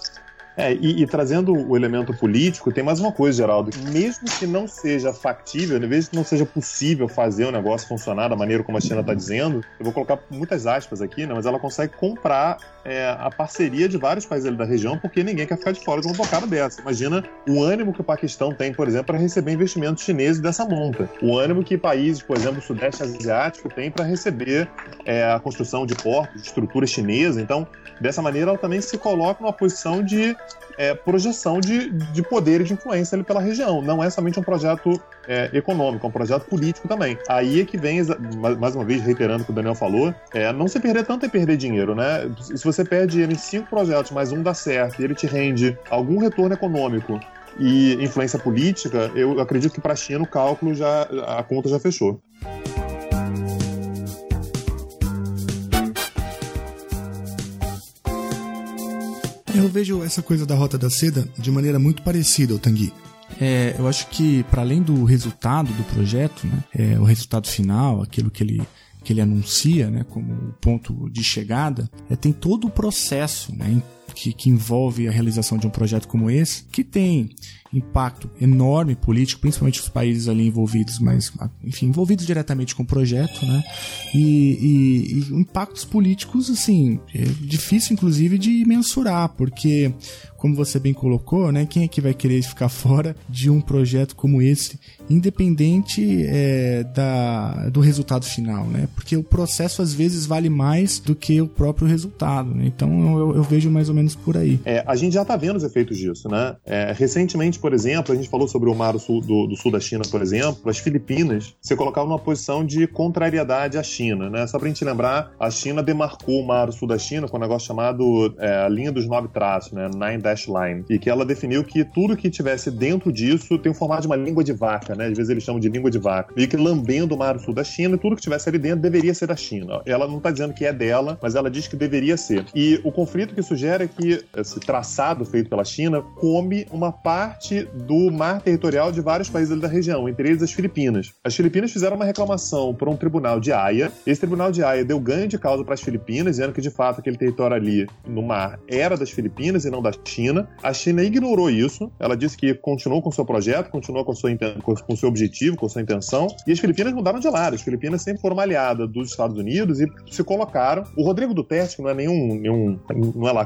Speaker 4: É, e, e, trazendo o elemento político, tem mais uma coisa, Geraldo. Mesmo que não seja factível, mesmo que não seja possível fazer o negócio funcionar da maneira como a China está dizendo, eu vou colocar muitas aspas aqui, né, mas ela consegue comprar é, a parceria de vários países ali da região, porque ninguém quer ficar de fora de uma bocada dessa. Imagina o ânimo que o Paquistão tem, por exemplo, para receber investimentos chineses dessa monta. O ânimo que países, por exemplo, do Sudeste Asiático tem para receber é, a construção de portos, de estrutura chinesa. Então, dessa maneira, ela também se coloca numa posição de é, projeção de, de poder e de influência ali pela região. Não é somente um projeto é, econômico, é um projeto político também. Aí é que vem, mais uma vez, reiterando o que o Daniel falou, é, não se perder tanto é perder dinheiro, né? Se você perde dinheiro em cinco projetos, mas um dá certo e ele te rende algum retorno econômico e influência política, eu acredito que para a China o cálculo já, a conta já fechou.
Speaker 1: Eu vejo essa coisa da Rota da Seda de maneira muito parecida ao Tanguy. É, eu acho que, para além do resultado do projeto, né, é, o resultado final, aquilo que ele, que ele anuncia né, como o ponto de chegada, é, tem todo o processo né, que, que envolve a realização de um projeto como esse, que tem impacto enorme político, principalmente os países ali envolvidos, mas, enfim, envolvidos diretamente com o projeto, né? E, e, e impactos políticos, assim, é difícil, inclusive, de mensurar, porque, como você bem colocou, né? Quem é que vai querer ficar fora de um projeto como esse, independente é, da, do resultado final, né? Porque o processo, às vezes, vale mais do que o próprio resultado, né? Então, eu, eu vejo mais ou menos menos por aí.
Speaker 4: É, a gente já está vendo os efeitos disso, né? É, recentemente, por exemplo, a gente falou sobre o mar sul, do, do, sul da China, por exemplo, as Filipinas se colocavam numa posição de contrariedade à China, né? Só para a gente lembrar, a China demarcou o mar sul da China com um negócio chamado é, a linha dos nove traços, né? Nine Dash Line, e que ela definiu que tudo que tivesse dentro disso tem o formato de uma língua de vaca, né? Às vezes eles chamam de língua de vaca, e que lambendo o mar sul da China, tudo que tivesse ali dentro deveria ser da China. Ela não está dizendo que é dela, mas ela diz que deveria ser. E o conflito que sugere é que esse traçado feito pela China come uma parte do mar territorial de vários países da região, entre eles as Filipinas. As Filipinas fizeram uma reclamação para um tribunal de Haia. Esse tribunal de Haia deu ganho de causa para as Filipinas, dizendo que de fato aquele território ali no mar era das Filipinas e não da China. A China ignorou isso. Ela disse que continuou com seu projeto, continuou com, sua, com seu objetivo, com sua intenção. E as Filipinas mudaram de lado. As Filipinas sempre foram uma aliada dos Estados Unidos e se colocaram. O Rodrigo Duterte, que não é nenhum, nenhum não é lá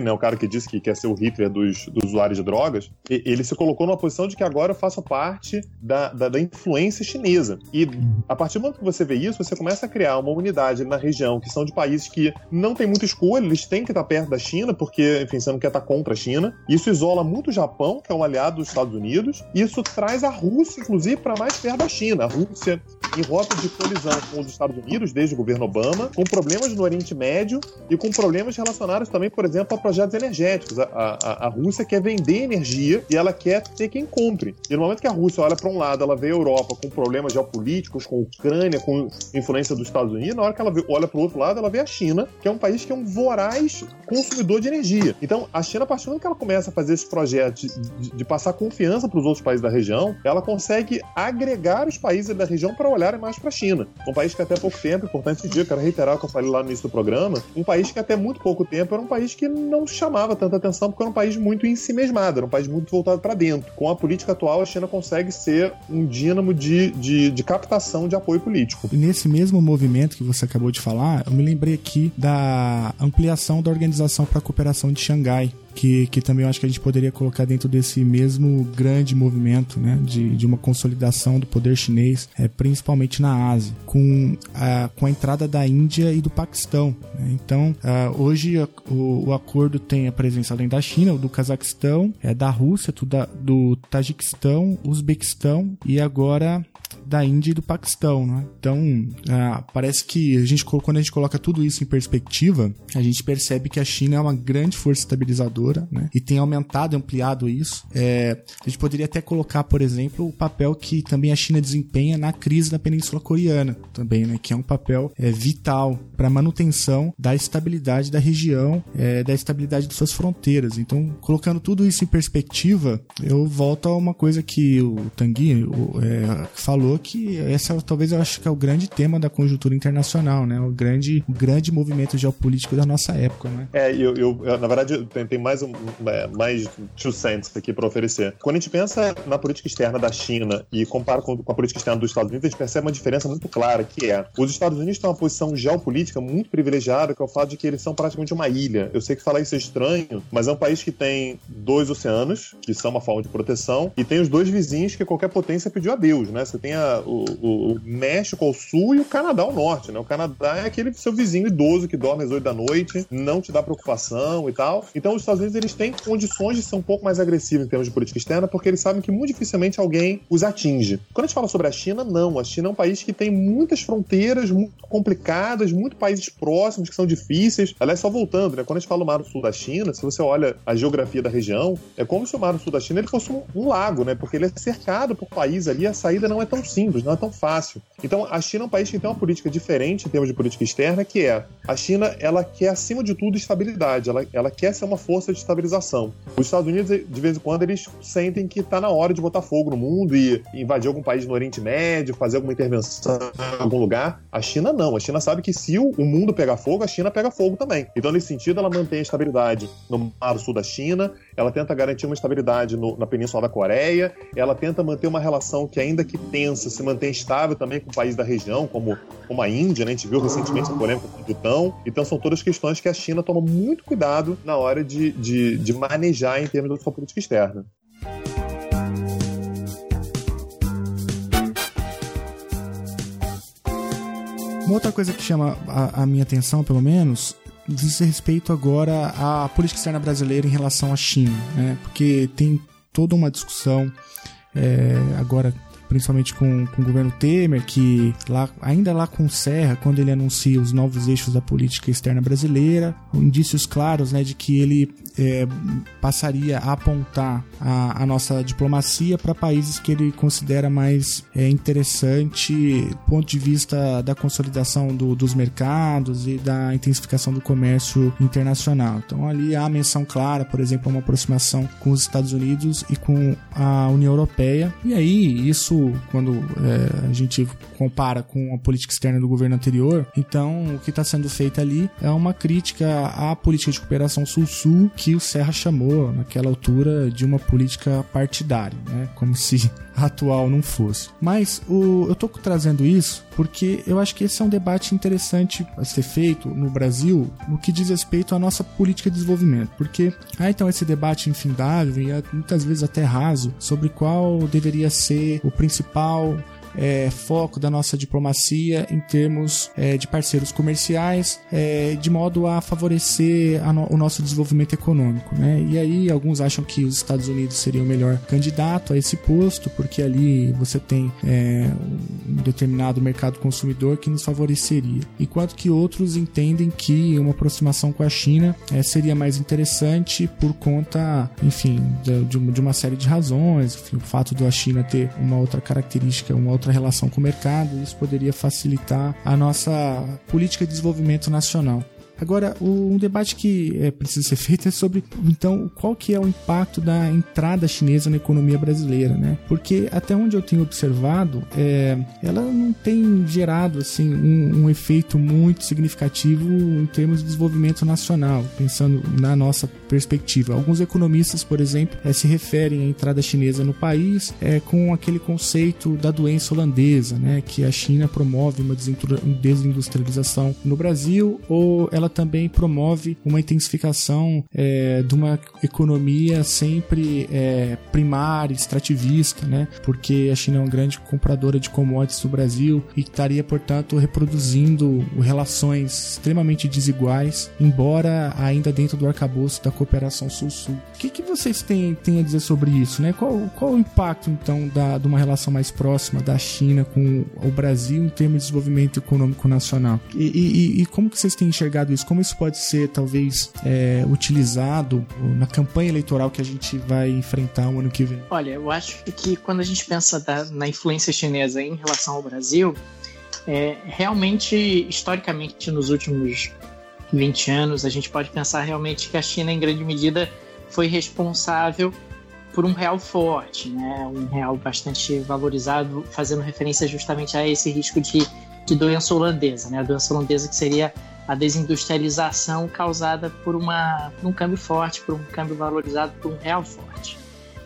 Speaker 4: né? O cara que disse que quer ser o Hitler dos, dos usuários de drogas, ele se colocou numa posição de que agora eu faço parte da, da, da, influência chinesa. E a partir do momento que você vê isso, você começa a criar uma unidade na região que são de países que não tem muita escolha, eles têm que estar perto da China, porque, enfim, você não quer estar contra a China. Isso isola muito o Japão, que é um aliado dos Estados Unidos, isso traz a Rússia, inclusive, para mais perto da China. A Rússia em rota de colisão com os Estados Unidos, desde o governo Obama, com problemas no Oriente Médio e com problemas relacionados também, por exemplo, a projetos energéticos. A, a, a Rússia quer vender energia e ela quer ter quem compre. E no momento que a Rússia olha para um lado, ela vê a Europa com problemas geopolíticos, com a Ucrânia, com influência dos Estados Unidos, na hora que ela olha para o outro lado, ela vê a China, que é um país que é um voraz consumidor de energia. Então, a China, a partir do momento que ela começa a fazer esse projeto de, de, passar confiança para os outros países da região, ela consegue agregar os países da região para olharem mais para a China. Um país que até pouco tempo, importante dia, quero reiterar o que eu falei lá no início do programa, um país que até muito pouco tempo era um país que não chamava tanta atenção porque era um país muito em si mesmado, era um país muito voltado para dentro. Com a política atual, a China consegue ser um dínamo de, de, de captação de apoio político.
Speaker 1: E nesse mesmo movimento que você acabou de falar, eu me lembrei aqui da ampliação da Organização para a Cooperação de Xangai, que, que também eu acho que a gente poderia colocar dentro desse mesmo grande movimento né, de, de uma consolidação do poder chinês, é, principalmente na Ásia, com a, com a entrada da Índia e do Paquistão. Né? Então, uh, hoje a, o, o, acordo tem a presença além da China, do Cazaquistão, é, da Rússia, do, do Tajiquistão, Uzbequistão e agora da Índia e do Paquistão, né? Então, ah, parece que a gente, quando a gente coloca tudo isso em perspectiva, a gente percebe que a China é uma grande força estabilizadora, né? E tem aumentado, ampliado isso. É, a gente poderia até colocar, por exemplo, o papel que também a China desempenha na crise da Península Coreana, também, né? Que é um papel é, vital para a manutenção da estabilidade da região, é, da estabilidade de suas fronteiras. Então, colocando tudo isso em perspectiva, eu volto a uma coisa que o Tanguy é, falou falou que esse é, talvez eu acho que é o grande tema da conjuntura internacional, né? O grande, o grande movimento geopolítico da nossa época, né?
Speaker 4: É, eu, eu na verdade, tem, mais, um, é, mais two cents aqui para oferecer. Quando a gente pensa na política externa da China e compara com, com a política externa dos Estados Unidos, a gente percebe uma diferença muito clara, que é os Estados Unidos têm uma posição geopolítica muito privilegiada, que é o fato de que eles são praticamente uma ilha. Eu sei que falar isso é estranho, mas é um país que tem dois oceanos, que são uma forma de proteção, e tem os dois vizinhos que qualquer potência pediu a Deus, né? Você tem a, o, o, o, México ao sul e o Canadá ao norte, né? O Canadá é aquele seu vizinho idoso que dorme às oito da noite, não te dá preocupação e tal. Então os Estados Unidos eles têm condições de ser um pouco mais agressivos em termos de política externa, porque eles sabem que muito dificilmente alguém os atinge. Quando a gente fala sobre a China, não. A China é um país que tem muitas fronteiras muito complicadas, muitos países próximos que são difíceis. Aliás, só voltando, né? Quando a gente fala do Mar Sul da China, se você olha a geografia da região, é como se o Mar Sul da China ele fosse um, um lago, né? Porque ele é cercado por países ali, a saída não é tão simples, não é tão fácil. Então, a China é um país que tem uma política diferente em termos de política externa, que é a China, ela quer acima de tudo estabilidade, ela, ela quer ser uma força de estabilização. Os Estados Unidos, de vez em quando, eles sentem que está na hora de botar fogo no mundo e invadir algum país no Oriente Médio, fazer alguma intervenção em algum lugar. A China não. A China sabe que se o mundo pegar fogo, a China pega fogo também. Então, nesse sentido, ela mantém a estabilidade no Mar Sul da China, ela tenta garantir uma estabilidade no, na Península da Coreia, ela tenta manter uma relação que, ainda que tensa, se mantém estável também com países da região, como, como a Índia, né? A gente viu recentemente a polêmica com o Butão. Então, são todas questões que a China toma muito cuidado na hora de, de, de manejar em termos da sua política externa.
Speaker 1: Uma outra coisa que chama a, a minha atenção, pelo menos, diz respeito agora à política externa brasileira em relação à China, né? Porque tem toda uma discussão é, agora principalmente com, com o governo Temer, que lá, ainda lá com Serra, quando ele anuncia os novos eixos da política externa brasileira, indícios claros né, de que ele é, passaria a apontar a, a nossa diplomacia para países que ele considera mais é, interessante do ponto de vista da consolidação do, dos mercados e da intensificação do comércio internacional. Então ali há menção clara, por exemplo, uma aproximação com os Estados Unidos e com a União Europeia. E aí isso quando é, a gente compara com a política externa do governo anterior, então o que está sendo feito ali é uma crítica à política de cooperação sul-sul que o Serra chamou naquela altura de uma política partidária, né? Como se atual não fosse. Mas o, eu estou trazendo isso porque eu acho que esse é um debate interessante a ser feito no Brasil no que diz respeito à nossa política de desenvolvimento. Porque há então esse debate infindável e muitas vezes até raso sobre qual deveria ser o principal é, foco da nossa diplomacia em termos é, de parceiros comerciais, é, de modo a favorecer a no, o nosso desenvolvimento econômico. Né? E aí, alguns acham que os Estados Unidos seria o melhor candidato a esse posto, porque ali você tem é, um determinado mercado consumidor que nos favoreceria, enquanto que outros entendem que uma aproximação com a China é, seria mais interessante por conta, enfim, de, de, uma série de razões, enfim, o fato da China ter uma outra característica, uma outra relação com o mercado, isso poderia facilitar a nossa política de desenvolvimento nacional. Agora, um debate que é, precisa ser feito é sobre, então, qual que é o impacto da entrada chinesa na economia brasileira, né? Porque até onde eu tenho observado, é, ela não tem gerado, assim, um, um, efeito muito significativo em termos de desenvolvimento nacional, pensando na nossa perspectiva. Alguns economistas, por exemplo, é, se referem à entrada chinesa no país é, com aquele conceito da doença holandesa, né? Que a China promove uma desindustrialização no Brasil ou ela também promove uma intensificação é, de uma economia sempre é, primária, extrativista, né? Porque a China é uma grande compradora de commodities do Brasil e estaria, portanto, reproduzindo relações extremamente desiguais, embora ainda dentro do arcabouço da cooperação sul-sul. O que, que vocês têm, têm a dizer sobre isso, né? Qual, qual o impacto, então, da, de uma relação mais próxima da China com o Brasil em termos de desenvolvimento econômico nacional? E, e, e como que vocês têm enxergado isso? como isso pode ser talvez é, utilizado na campanha eleitoral que a gente vai enfrentar o ano que vem?
Speaker 5: Olha, eu acho que quando a gente pensa da, na influência chinesa em relação ao Brasil, é, realmente, historicamente, nos últimos 20 anos, a gente pode pensar realmente que a China, em grande medida, foi responsável por um real forte, né? um real bastante valorizado, fazendo referência justamente a esse risco de, de doença holandesa, né? a doença holandesa que seria a desindustrialização causada por, uma, por um câmbio forte, por um câmbio valorizado por um real forte.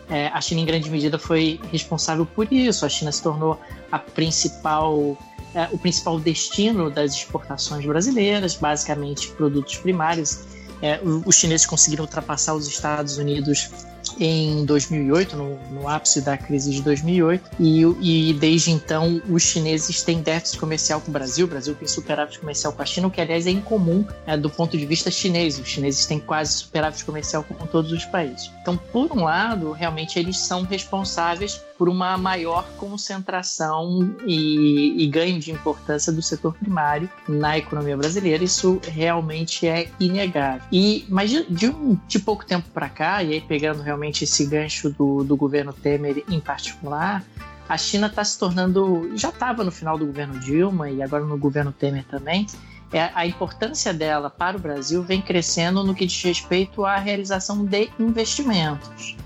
Speaker 5: É, a China, em grande medida, foi responsável por isso. A China se tornou a principal, é, o principal destino das exportações brasileiras, basicamente produtos primários. É, os chineses conseguiram ultrapassar os Estados Unidos em 2008, no, no ápice da crise de 2008, e, e, desde então os chineses têm déficit comercial com o Brasil, o Brasil tem superávit comercial com a China, o que aliás é incomum né, do ponto de vista chinês. Os chineses têm quase superávit comercial com todos os países. Então, por um lado, realmente eles são responsáveis por uma maior concentração e, e ganho de importância do setor primário na economia brasileira. Isso realmente é inegável. E mas de, de, um, de pouco tempo para cá, e aí pegando realmente esse gancho do, do governo Temer em particular, a China está se tornando, já estava no final do governo Dilma e agora no governo Temer também, é, a importância dela para o Brasil vem crescendo no que diz respeito à realização de investimentos.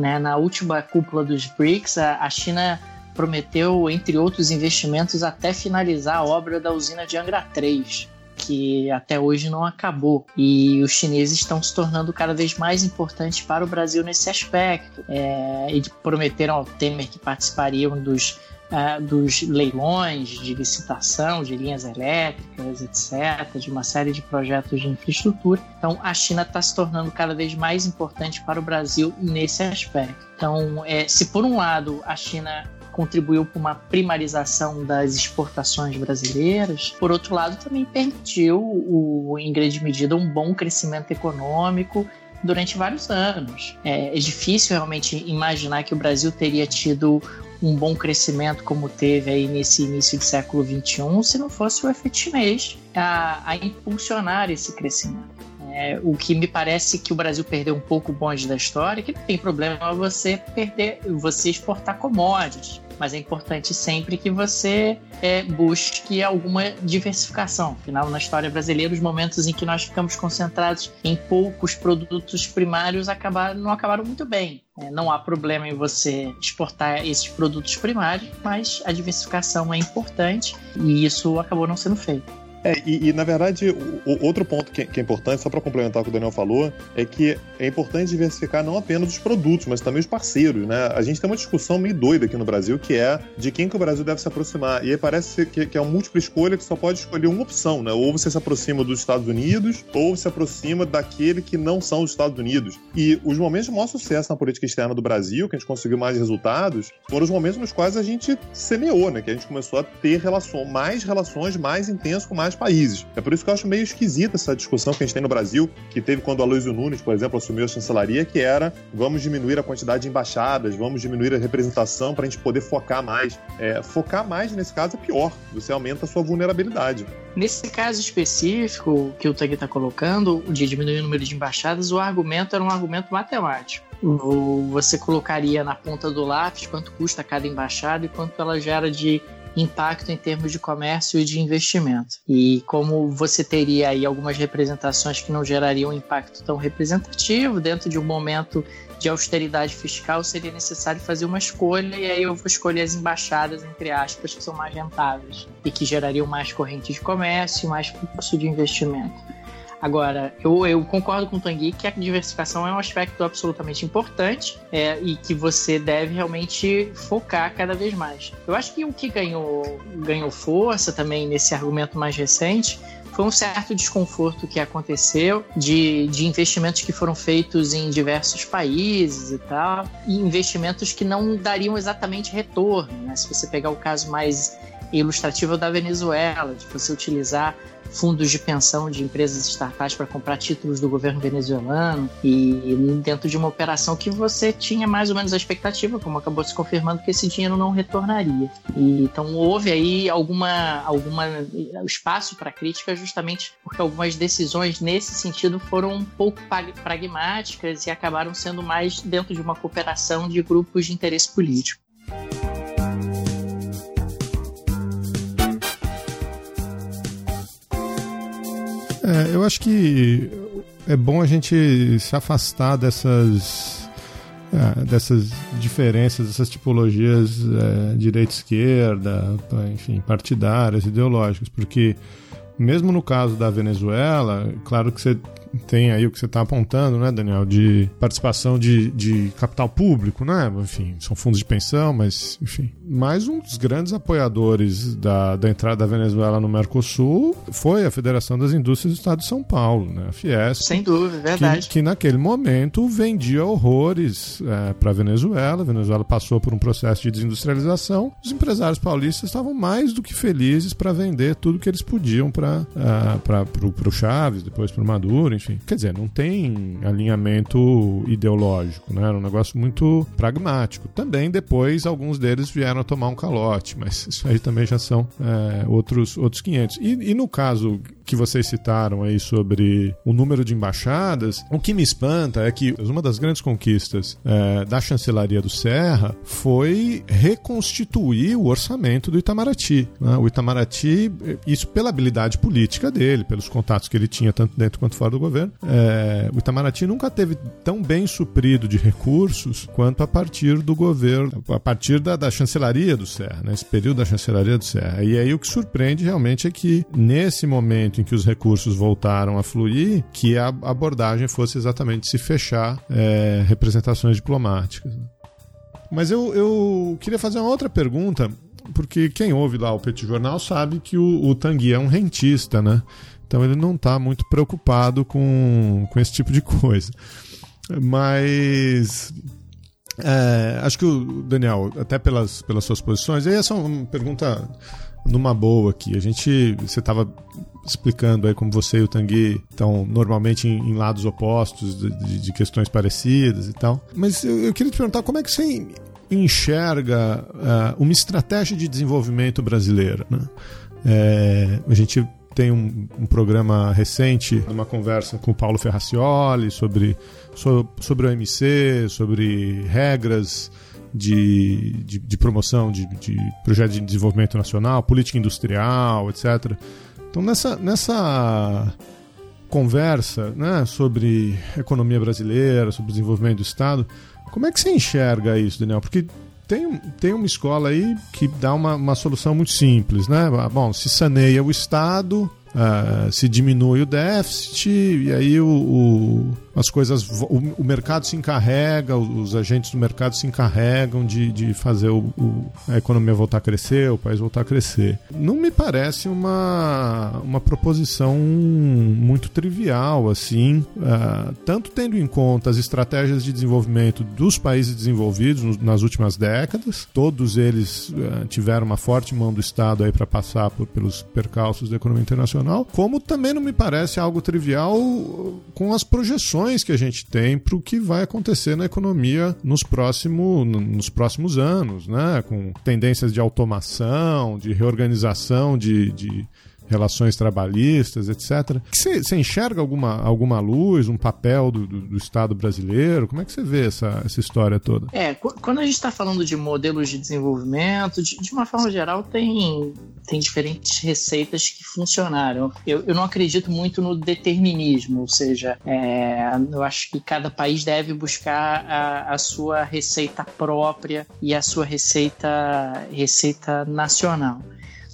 Speaker 5: Né? Na última cúpula dos BRICS, a China prometeu, entre outros investimentos, até finalizar a obra da usina de Angra 3, que até hoje não acabou. E os chineses estão se tornando cada vez mais importantes para o Brasil nesse aspecto. É, e prometeram ao Temer que participariam dos uh, dos leilões de licitação de linhas elétricas, etc., de uma série de projetos de infraestrutura. Então, a China está se tornando cada vez mais importante para o Brasil nesse aspecto. Então, é, se por um lado a China contribuiu para uma primarização das exportações brasileiras, por outro lado, também permitiu, o, em grande medida, um bom crescimento econômico durante vários anos. É, é, difícil realmente imaginar que o Brasil teria tido um bom crescimento como teve aí nesse início do século XXI se não fosse o efeito chinês a, a impulsionar esse crescimento. É, o que me parece que o Brasil perdeu um pouco o bonde da história, que não tem problema você perder, você exportar commodities mas é importante sempre que você é, busque alguma diversificação. Afinal, na história brasileira, os momentos em que nós ficamos concentrados em poucos produtos primários acabaram, não acabaram muito bem. É, não há problema em você exportar esses produtos primários, mas a diversificação é importante e isso acabou não sendo feito.
Speaker 4: É, e, e, na verdade, o, outro ponto que, que, é importante, só para complementar o que o Daniel falou, é que é importante diversificar não apenas os produtos, mas também os parceiros, né? A gente tem uma discussão meio doida aqui no Brasil, que é de quem que o Brasil deve se aproximar. E aí parece que, que é uma múltipla escolha que só pode escolher uma opção, né? Ou você se aproxima dos Estados Unidos, ou se aproxima daquele que não são os Estados Unidos. E os momentos de maior sucesso na política externa do Brasil, que a gente conseguiu mais resultados, foram os momentos nos quais a gente semeou, né? Que a gente começou a ter relação, mais relações mais intensas com mais vários países. É por isso que eu acho meio esquisita essa discussão que a gente tem no Brasil, que teve quando a Aloysio Nunes, por exemplo, assumiu a chancelaria, que era vamos diminuir a quantidade de embaixadas, vamos diminuir a representação para a gente poder focar mais. É, focar mais, nesse caso, é pior. Você aumenta a sua vulnerabilidade.
Speaker 5: Nesse caso específico que o Tagui está colocando, de diminuir o número de embaixadas, o argumento era um argumento matemático. Você colocaria na ponta do lápis quanto custa cada embaixada e quanto ela gera de impacto em termos de comércio e de investimento. E como você teria aí algumas representações que não gerariam um impacto tão representativo dentro de um momento de austeridade fiscal, seria necessário fazer uma escolha e aí eu vou escolher as embaixadas, entre aspas, que são mais rentáveis e que gerariam mais corrente de comércio e mais fluxo de investimento. Agora, eu, eu concordo com o Tanguy que a diversificação é um aspecto absolutamente importante é, e que você deve realmente focar cada vez mais. Eu acho que o que ganhou, ganhou força também nesse argumento mais recente foi um certo desconforto que aconteceu de, de investimentos que foram feitos em diversos países e tal, e investimentos que não dariam exatamente retorno. Né? Se você pegar o caso mais ilustrativo da Venezuela, de você utilizar fundos de pensão de empresas estatais para comprar títulos do governo venezuelano e dentro de uma operação que você tinha mais ou menos a expectativa, como acabou se confirmando que esse dinheiro não retornaria. E, então houve aí alguma alguma espaço para crítica justamente porque algumas decisões nesse sentido foram um pouco pragmáticas e acabaram sendo mais dentro de uma cooperação de grupos de interesse político.
Speaker 7: É, eu acho que é bom a gente se afastar dessas
Speaker 2: é, dessas diferenças, dessas tipologias é, direita-esquerda, enfim, partidárias, ideológicas, porque mesmo no caso da Venezuela, claro que você tem aí o que você está apontando, né, Daniel, de participação de, de capital público, né? Enfim, são fundos de pensão, mas, enfim. Mais um dos grandes apoiadores da, da entrada da Venezuela no Mercosul foi a Federação das Indústrias do Estado de São Paulo, né? A Fiesp.
Speaker 5: Sem dúvida, verdade.
Speaker 2: Que, que naquele momento vendia horrores é, para a Venezuela. A Venezuela passou por um processo de desindustrialização. Os empresários paulistas estavam mais do que felizes para vender tudo que eles podiam para uh, o Chaves, depois para o Maduro, enfim. Quer dizer, não tem alinhamento ideológico, né? Era um negócio muito pragmático. Também depois alguns deles vieram a tomar um calote, mas isso aí também já são é, outros, outros 500. E, e no caso que vocês citaram aí sobre o número de embaixadas, o que me espanta é que uma das grandes conquistas é, da chancelaria do Serra foi reconstituir o orçamento do Itamaraty. Né? O Itamaraty, isso pela habilidade política dele, pelos contatos que ele tinha tanto dentro quanto fora do governo, é, o Itamaraty nunca teve tão bem suprido de recursos quanto a partir do governo, a partir da, da chancelaria do Serra, né? esse período da chancelaria do Serra. E aí o que surpreende realmente é que nesse momento em que os recursos voltaram a fluir, que a abordagem fosse exatamente se fechar é, representações diplomáticas. Mas eu, eu queria fazer uma outra pergunta, porque quem ouve lá o Petit Jornal sabe que o, o Tanguy é um rentista, né? Então ele não está muito preocupado com, com esse tipo de coisa. Mas é, acho que o Daniel, até pelas, pelas suas posições, aí essa é uma pergunta numa boa aqui. A gente, você estava explicando aí como você e o Tanguy estão normalmente em, em lados opostos de, de, de, questões parecidas e tal. Mas eu, eu, queria te perguntar como é que você enxerga uh, uma estratégia de desenvolvimento brasileira. Né? É, a gente tem um, um, programa recente, uma conversa com o Paulo Ferracioli sobre, sobre, sobre o OMC, sobre regras de, de, de promoção de, de projetos de desenvolvimento nacional, política industrial, etc. Então, nessa, nessa conversa né, sobre economia brasileira, sobre desenvolvimento do Estado, como é que você enxerga isso, Daniel? Porque tem, tem uma escola aí que dá uma, uma solução muito simples, né? Bom, se saneia o Estado, uh, se diminui o déficit, e aí o, o as coisas. O, o, mercado se encarrega, os agentes do mercado se encarregam de, de fazer o, o, a economia voltar a crescer, o país voltar a crescer. Não me parece uma, uma proposição muito trivial, assim, uh, tanto tendo em conta as estratégias de desenvolvimento dos países desenvolvidos nas últimas décadas, todos eles uh, tiveram uma forte mão do Estado aí para passar por, pelos percalços da economia internacional, como também não me parece algo trivial com as projeções que a gente tem para o que vai acontecer na economia nos, próximo, nos próximos anos, né? com tendências de automação, de reorganização de, de relações trabalhistas, etc. Você enxerga alguma, alguma luz, um papel do, do, do, Estado brasileiro? Como é que você vê essa, essa história toda?
Speaker 5: É, quando a gente está falando de modelos de desenvolvimento, de, de, uma forma geral, tem, tem diferentes receitas que funcionaram. Eu, eu não acredito muito no determinismo, ou seja, é, eu acho que cada país deve buscar a, a sua receita própria e a sua receita, receita nacional.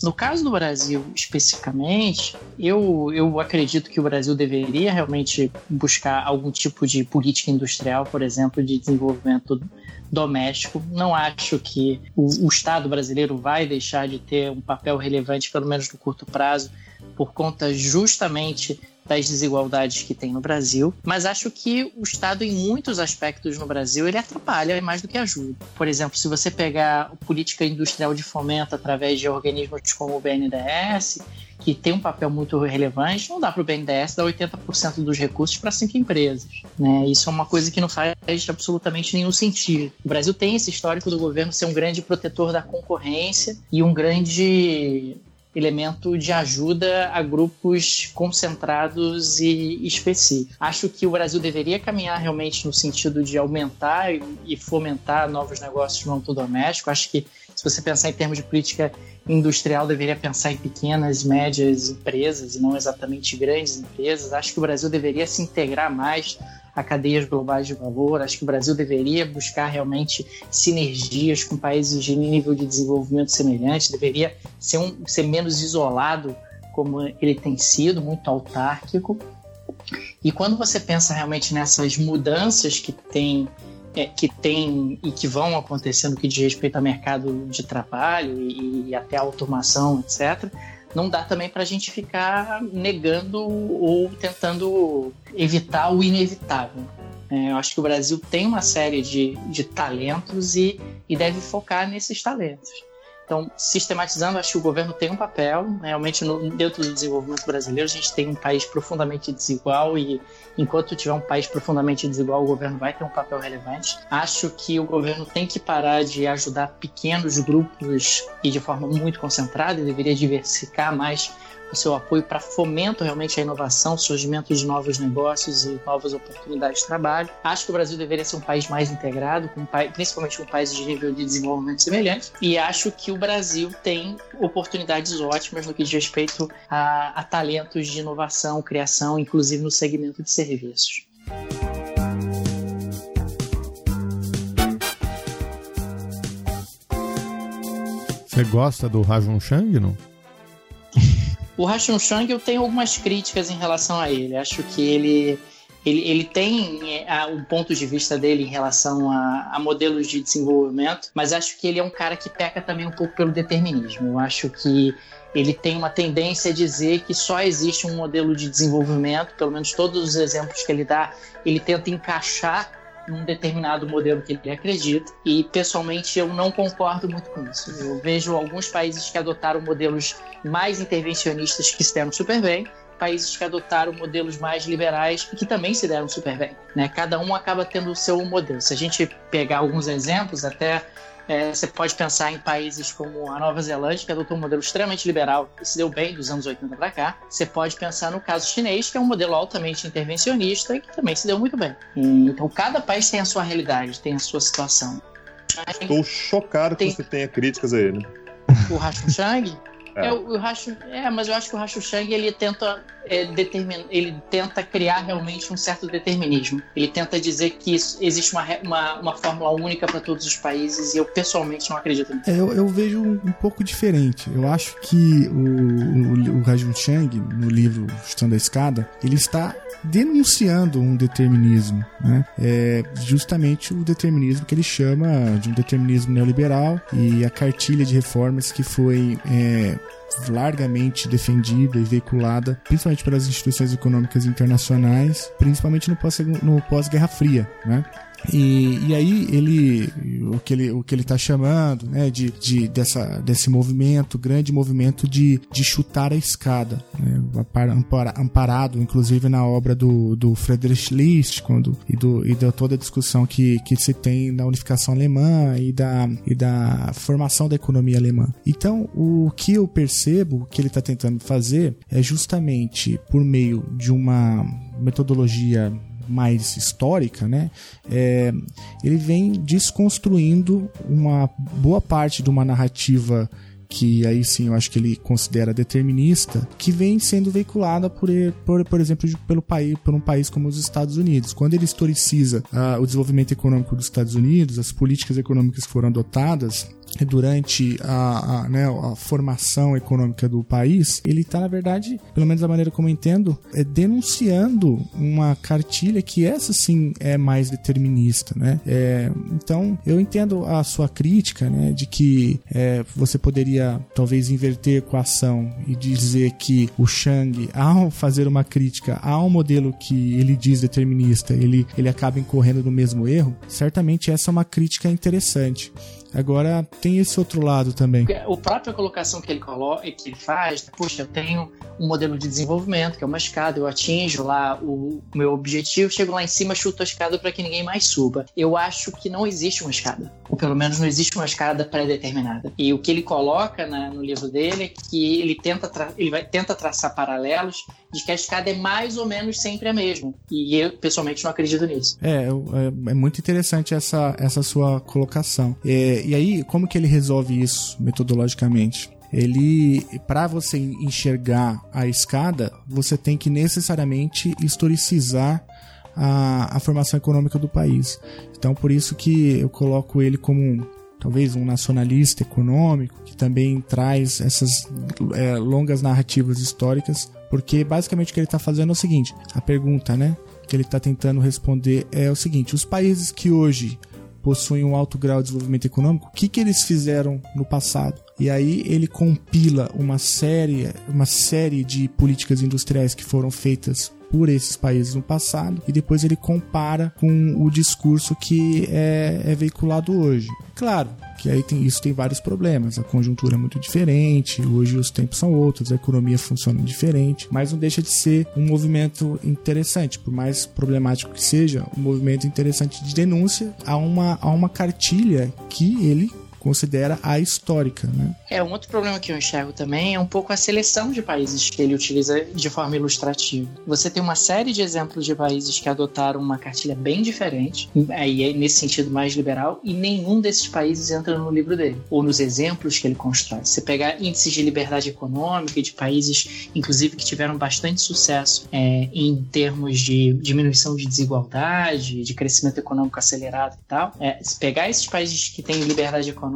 Speaker 5: No caso do Brasil especificamente, eu, eu acredito que o Brasil deveria realmente buscar algum tipo de política industrial, por exemplo, de desenvolvimento doméstico. Não acho que o, o Estado brasileiro vai deixar de ter um papel relevante, pelo menos no curto prazo, por conta justamente das desigualdades que tem no Brasil, mas acho que o Estado, em muitos aspectos no Brasil, ele atrapalha mais do que ajuda. Por exemplo, se você pegar política industrial de fomento através de organismos como o BNDES, que tem um papel muito relevante, não dá para o BNDES dar 80% dos recursos para cinco empresas. Né? Isso é uma coisa que não faz absolutamente nenhum sentido. O Brasil tem esse histórico do governo ser um grande protetor da concorrência e um grande elemento de ajuda a grupos concentrados e específicos. Acho que o Brasil deveria caminhar realmente no sentido de aumentar e fomentar novos negócios no âmbito doméstico. Acho que se você pensar em termos de política industrial, deveria pensar em pequenas, médias empresas e não exatamente grandes empresas. Acho que o Brasil deveria se integrar mais a cadeias globais de valor. Acho que o Brasil deveria buscar realmente sinergias com países de nível de desenvolvimento semelhante, deveria ser, um, ser menos isolado como ele tem sido, muito autárquico. E quando você pensa realmente nessas mudanças que tem, é, que tem e que vão acontecendo que diz respeito ao mercado de trabalho e, e até a automação, etc., não dá também para a gente ficar negando ou tentando evitar o inevitável. É, eu acho que o Brasil tem uma série de, de talentos e, e deve focar nesses talentos. Então, sistematizando, acho que o governo tem um papel. Realmente, no, dentro do desenvolvimento brasileiro, a gente tem um país profundamente desigual e, enquanto tiver um país profundamente desigual, o governo vai ter um papel relevante. Acho que o governo tem que parar de ajudar pequenos grupos e de forma muito concentrada e deveria diversificar mais o seu apoio para fomento realmente à inovação, surgimento de novos negócios e novas oportunidades de trabalho. Acho que o Brasil deveria ser um país mais integrado, com, principalmente com países de nível de desenvolvimento semelhante, e acho que o Brasil tem oportunidades ótimas no que diz respeito a, a talentos de inovação, criação, inclusive no segmento de serviços.
Speaker 7: Você gosta do Rajun Chang, não?
Speaker 5: O Rashun Chang eu tenho algumas críticas em relação a ele. Acho que ele ele, ele tem é, um ponto de vista dele em relação a, a, modelos de desenvolvimento, mas acho que ele é um cara que peca também um pouco pelo determinismo. Eu acho que ele tem uma tendência a dizer que só existe um modelo de desenvolvimento, pelo menos todos os exemplos que ele dá, ele tenta encaixar num determinado modelo que ele acredita. E pessoalmente eu não concordo muito com isso. Eu vejo alguns países que adotaram modelos mais intervencionistas que se deram super bem, países que adotaram modelos mais liberais e que também se deram super bem. Né? Cada um acaba tendo o seu modelo. Se a gente pegar alguns exemplos, até é, você pode pensar em países como a Nova Zelândia, que adotou um modelo extremamente liberal e se deu bem dos anos 80 para cá. Você pode pensar no caso chinês, que é um modelo altamente intervencionista e que também se deu muito bem. então, cada país tem a sua realidade, tem a sua situação.
Speaker 4: Estou chocado tem... que você tenha críticas a ele.
Speaker 5: O Chang? É. Eu, eu acho, é, mas eu acho que o Racho Chang ele tenta é, determin, ele tenta criar realmente um certo determinismo. Ele tenta dizer que existe uma, uma, uma fórmula única para todos os países e eu pessoalmente não acredito nisso.
Speaker 1: É, eu, eu, vejo um, um, pouco diferente. Eu acho que o, o, o Raju Chang, no livro Chutando a Escada, ele está denunciando um determinismo, né? É justamente o determinismo que ele chama de um determinismo neoliberal e a cartilha de reformas que foi é, largamente defendida e veiculada, principalmente pelas instituições econômicas internacionais, principalmente no pós-Guerra pós Fria, né? E, e aí ele o que ele o que ele está chamando né, de, de dessa, desse movimento grande movimento de, de chutar a escada né, amparado inclusive na obra do, do Friedrich List quando e do e da toda a discussão que, que se tem da unificação alemã e da e da formação da economia alemã. Então o que eu percebo que ele está tentando fazer é justamente por meio de uma metodologia mais histórica, né, é, ele vem desconstruindo uma boa parte de uma narrativa que aí sim eu acho que ele considera determinista, que vem sendo veiculada por, por, por exemplo, pelo país, por um país como os Estados Unidos. Quando ele historiciza uh, o desenvolvimento econômico dos Estados Unidos, as políticas econômicas que foram adotadas, durante a, a, né, a, formação econômica do país, ele está, na verdade, pelo menos da maneira como eu entendo, é denunciando uma cartilha que essa sim é mais determinista. Né? É, então, eu entendo a sua crítica né, de que é, você poderia talvez inverter a equação e dizer que o Chang, ao fazer uma crítica ao modelo que ele diz determinista, ele, ele acaba incorrendo no mesmo erro. Certamente essa é uma crítica interessante. Agora tem esse outro lado também.
Speaker 5: A própria colocação que ele coloca, que ele faz, puxa, eu tenho um modelo de desenvolvimento que é uma escada, eu atinjo lá o, meu objetivo, chego lá em cima, chuto a escada para que ninguém mais suba. Eu acho que não existe uma escada, ou pelo menos não existe uma escada pré-determinada. E o que ele coloca na, no livro dele é que ele tenta, ele vai, tenta traçar paralelos de que a escada é mais ou menos sempre a mesma. E eu pessoalmente não acredito nisso.
Speaker 1: É, é, é muito interessante essa, essa sua colocação. É, e aí, como que ele resolve isso metodologicamente? Ele, para você enxergar a escada, você tem que necessariamente historicizar a, a formação econômica do país. Então, por isso que eu coloco ele como talvez um nacionalista econômico, que também traz essas é, longas narrativas históricas, porque basicamente o que ele está fazendo é o seguinte: a pergunta, né, que ele está tentando responder é o seguinte: os países que hoje possuem um alto grau de desenvolvimento econômico, o que, que eles fizeram no passado? E aí ele compila uma série, uma série de políticas industriais que foram feitas por esses países no passado e depois ele compara com o discurso que é, é veiculado hoje. Claro, que aí tem, isso tem vários problemas. A conjuntura é muito diferente, hoje os tempos são outros, a economia funciona diferente, mas não deixa de ser um movimento interessante, por mais problemático que seja, um movimento interessante de denúncia a uma, a uma cartilha que ele considera a histórica, né?
Speaker 5: É, um outro problema que eu enxergo também é um pouco a seleção de países que ele utiliza de forma ilustrativa. Você tem uma série de exemplos de países que adotaram uma cartilha bem diferente, aí é nesse sentido mais liberal, e nenhum desses países entra no livro dele, ou nos exemplos que ele constrói. Você pegar índices de liberdade econômica de países, inclusive, que tiveram bastante sucesso é, em termos de diminuição de desigualdade, de crescimento econômico acelerado e tal, é, se pegar esses países que têm liberdade econômica,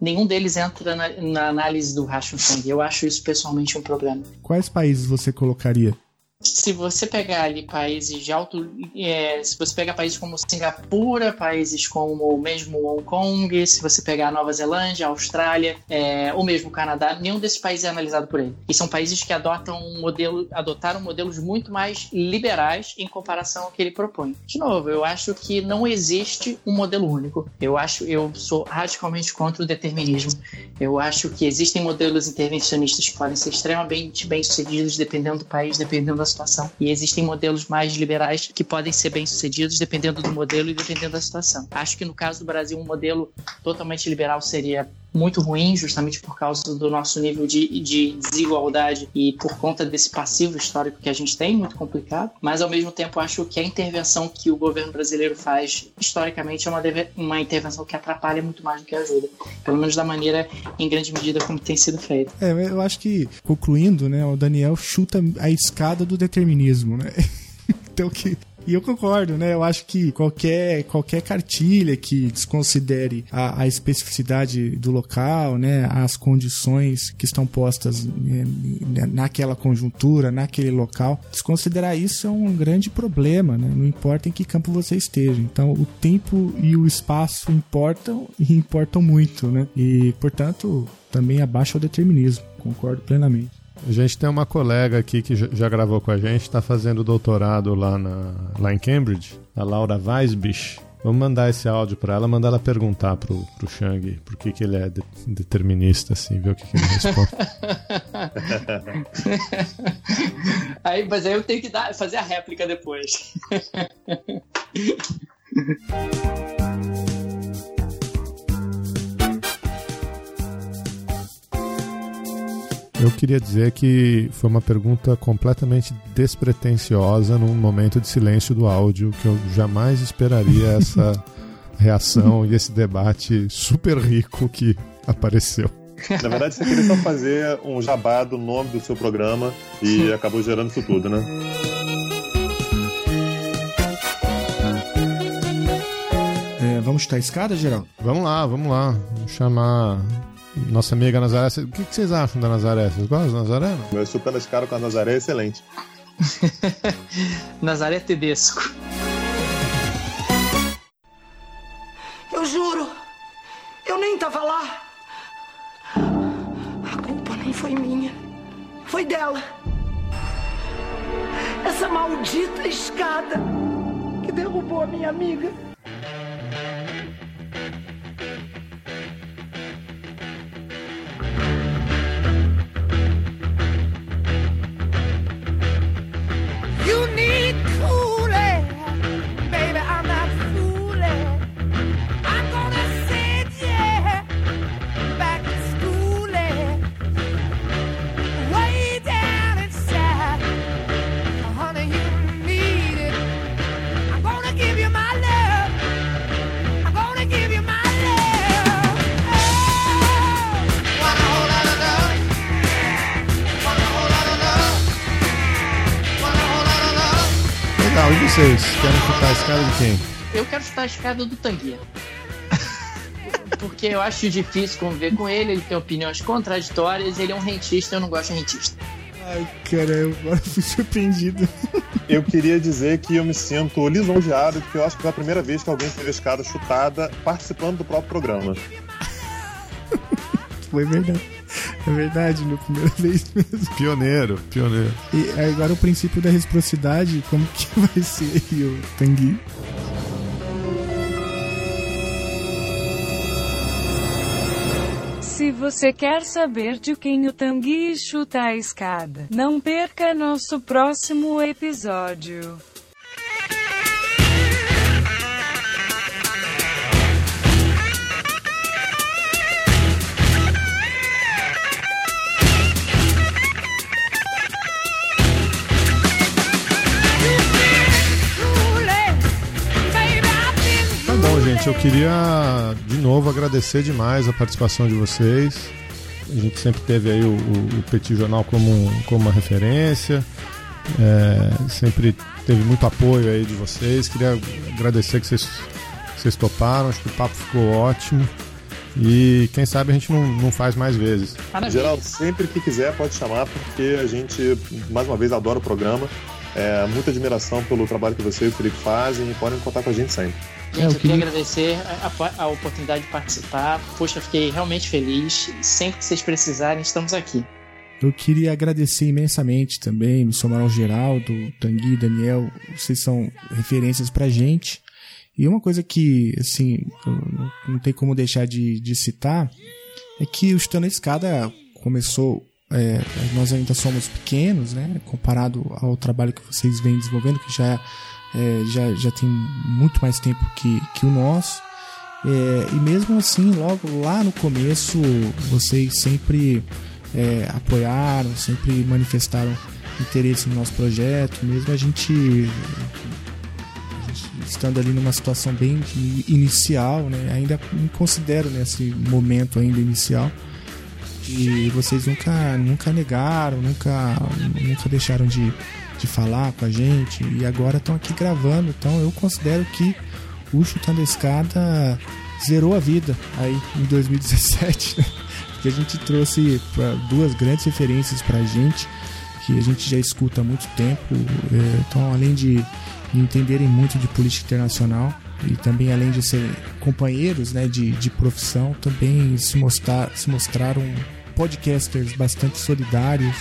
Speaker 5: nenhum deles entra na, na análise do Hashimoto. Eu acho isso pessoalmente um problema.
Speaker 1: Quais países você colocaria?
Speaker 5: Se você pegar ali países de alto. É, se você pegar países como Singapura, países como mesmo Hong Kong, se você pegar Nova Zelândia, Austrália, é, ou mesmo Canadá, nenhum desses países é analisado por ele. E são países que adotam um modelo, adotaram modelos muito mais liberais em comparação ao que ele propõe. De novo, eu acho que não existe um modelo único. Eu acho, eu sou radicalmente contra o determinismo. Eu acho que existem modelos intervencionistas que podem ser extremamente bem sucedidos dependendo do país, dependendo da situação. E existem modelos mais liberais que podem ser bem-sucedidos dependendo do modelo e dependendo da situação. Acho que no caso do Brasil, um modelo totalmente liberal seria muito ruim, justamente por causa do nosso nível de, de desigualdade e por conta desse passivo histórico que a gente tem, muito complicado. Mas, ao mesmo tempo, acho que a intervenção que o governo brasileiro faz, historicamente, é uma, uma intervenção que atrapalha muito mais do que ajuda. Pelo menos da maneira, em grande medida, como tem sido feito.
Speaker 1: É, eu acho que, concluindo, né, o Daniel chuta a escada do determinismo, né? então que e eu concordo, né? Eu acho que qualquer, qualquer cartilha que desconsidere a, a especificidade do local, né? As condições que estão postas né, naquela conjuntura, naquele local, desconsiderar isso é um grande problema, né? Não importa em que campo você esteja. Então, o tempo e o espaço importam e importam muito, né? E, portanto, também abaixa o determinismo. Concordo plenamente.
Speaker 7: A gente tem uma colega aqui que já gravou com a gente, está fazendo doutorado lá, na, lá em Cambridge, a Laura Weisbich. Vamos mandar esse áudio para ela, mandar ela perguntar pro, pro Shang por que, que ele é de, determinista, assim, ver o que, que ele responde.
Speaker 5: aí, mas aí eu tenho que dar, fazer a réplica depois.
Speaker 7: Eu queria dizer que foi uma pergunta completamente despretensiosa num momento de silêncio do áudio, que eu jamais esperaria essa reação e esse debate super rico que apareceu.
Speaker 4: Na verdade, você queria só fazer um jabá do nome do seu programa e acabou gerando isso tudo, né?
Speaker 1: É, vamos chutar a escada, Geraldo?
Speaker 7: Vamos lá, vamos lá. Vamos chamar nossa amiga Nazaré. O que, que vocês acham da Nazaré? Vocês gostam da Nazaré? Não?
Speaker 4: Meu chutando esse cara com a Nazaré é excelente.
Speaker 5: Nazaré Tedesco.
Speaker 8: Eu juro, eu nem tava lá. A culpa nem foi minha, foi dela. Essa maldita escada que derrubou a minha amiga.
Speaker 7: Escada de quem?
Speaker 5: Eu quero chutar a escada do Tanguia. Porque eu acho difícil conviver com ele, ele tem opiniões contraditórias, ele é um rentista, eu não gosto de rentista.
Speaker 1: Ai, cara, eu agora fui surpreendido.
Speaker 4: Eu queria dizer que eu me sinto lisonjeado, porque eu acho que é a primeira vez que alguém teve a escada chutada participando do próprio programa.
Speaker 1: Foi verdade. É verdade, na primeira vez mesmo.
Speaker 7: Pioneiro, pioneiro.
Speaker 1: E agora o princípio da reciprocidade, como que vai ser aí, o Tanguy?
Speaker 9: Se você quer saber de quem o Tanguy chuta a escada, não perca nosso próximo episódio.
Speaker 7: Gente. Eu queria de novo agradecer demais a participação de vocês. A gente sempre teve aí o, o, o Petit Jornal como, como uma referência. É, sempre teve muito apoio aí de vocês. Queria agradecer que vocês, que vocês toparam. Acho que o papo ficou ótimo. E quem sabe a gente não, não faz mais vezes.
Speaker 4: Geraldo, sempre que quiser pode chamar, porque a gente, mais uma vez, adora o programa. É, muita admiração pelo trabalho que você e o Felipe fazem e podem contar com a gente sempre.
Speaker 5: Gente, eu, queria agradecer a, a- a oportunidade de participar. Poxa, fiquei realmente feliz. Sempre que vocês precisarem, estamos aqui.
Speaker 1: Eu queria agradecer imensamente também, me somar ao Geraldo, Tanguy, Daniel, vocês são referências pra gente. E uma coisa que, assim, eu não- não tem como deixar de, de citar, é que o Chutando a Escada começou, é, nós ainda somos pequenos, né, comparado ao trabalho que vocês vêm desenvolvendo, que já, é, já, já tem muito mais tempo que, que o nosso. É, e mesmo assim, logo lá no começo, vocês sempre é, apoiaram, sempre manifestaram interesse no nosso projeto, mesmo a gente, a gente estando ali numa situação bem inicial, né? Ainda me considero nesse momento ainda inicial. E vocês nunca, nunca negaram, nunca, nunca deixaram de, de falar com a gente. E agora estão aqui gravando. Então eu considero que o Chutando a Escada zerou a vida aí em 2017. né? Porque a gente trouxe pra- duas grandes referências pra gente, que a gente já escuta há muito tempo. é, Então, além de entenderem muito de política internacional e também além de serem companheiros né, de, de profissão, também se, mostrar, se mostraram podcasters bastante solidários.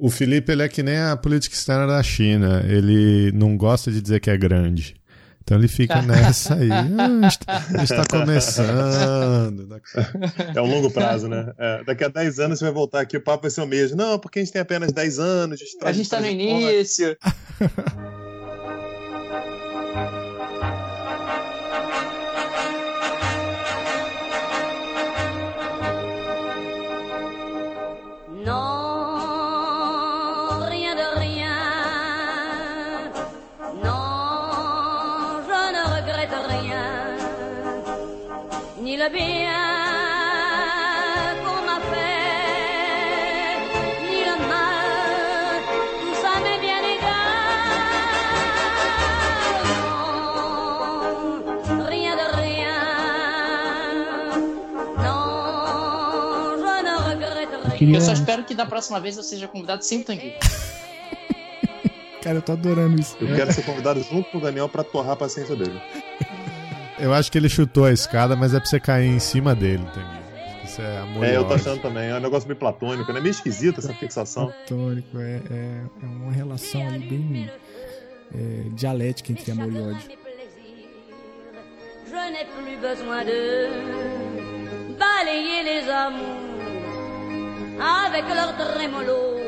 Speaker 7: O Felipe ele é que nem a política externa da China. Ele não gosta de dizer que é grande. Então ele fica nessa aí. Ah, a gente tá- a gente tá começando.
Speaker 4: É um longo prazo, né? É, daqui a 10 anos você vai voltar aqui, o papo vai ser o mesmo. Não, porque a gente tem apenas 10 anos. De
Speaker 5: A gente tá no início.
Speaker 6: le bien qu'on m'a fait, ni le mal, tout ça m'est bien égal. Non, rien de rien. Non, je ne regrette rien.
Speaker 5: Eu só espero que da próxima vez eu seja convidado sem o Tanguy.
Speaker 1: Cara, eu tô adorando isso.
Speaker 4: Eu quero ser convidado junto com o Daniel pra torrar a paciência dele.
Speaker 7: Eu acho que ele chutou a escada, mas é pra você cair em cima dele, Tanguy. Isso é amor
Speaker 4: É, eu tô achando também. É um negócio meio platônico, né? Meio esquisito essa fixação.
Speaker 1: Platônico, é, é, é uma relação ali bem é, dialética entre amor e ódio.
Speaker 6: Je n'ai plus besoin de balayer les amours avec leur trémolo,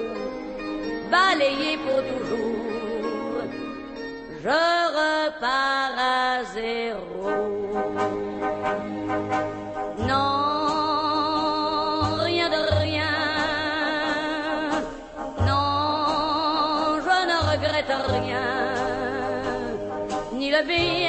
Speaker 6: balayer pour toujours. Je repars à zéro. Non, rien de rien. Non, je ne regrette rien. Ni le bien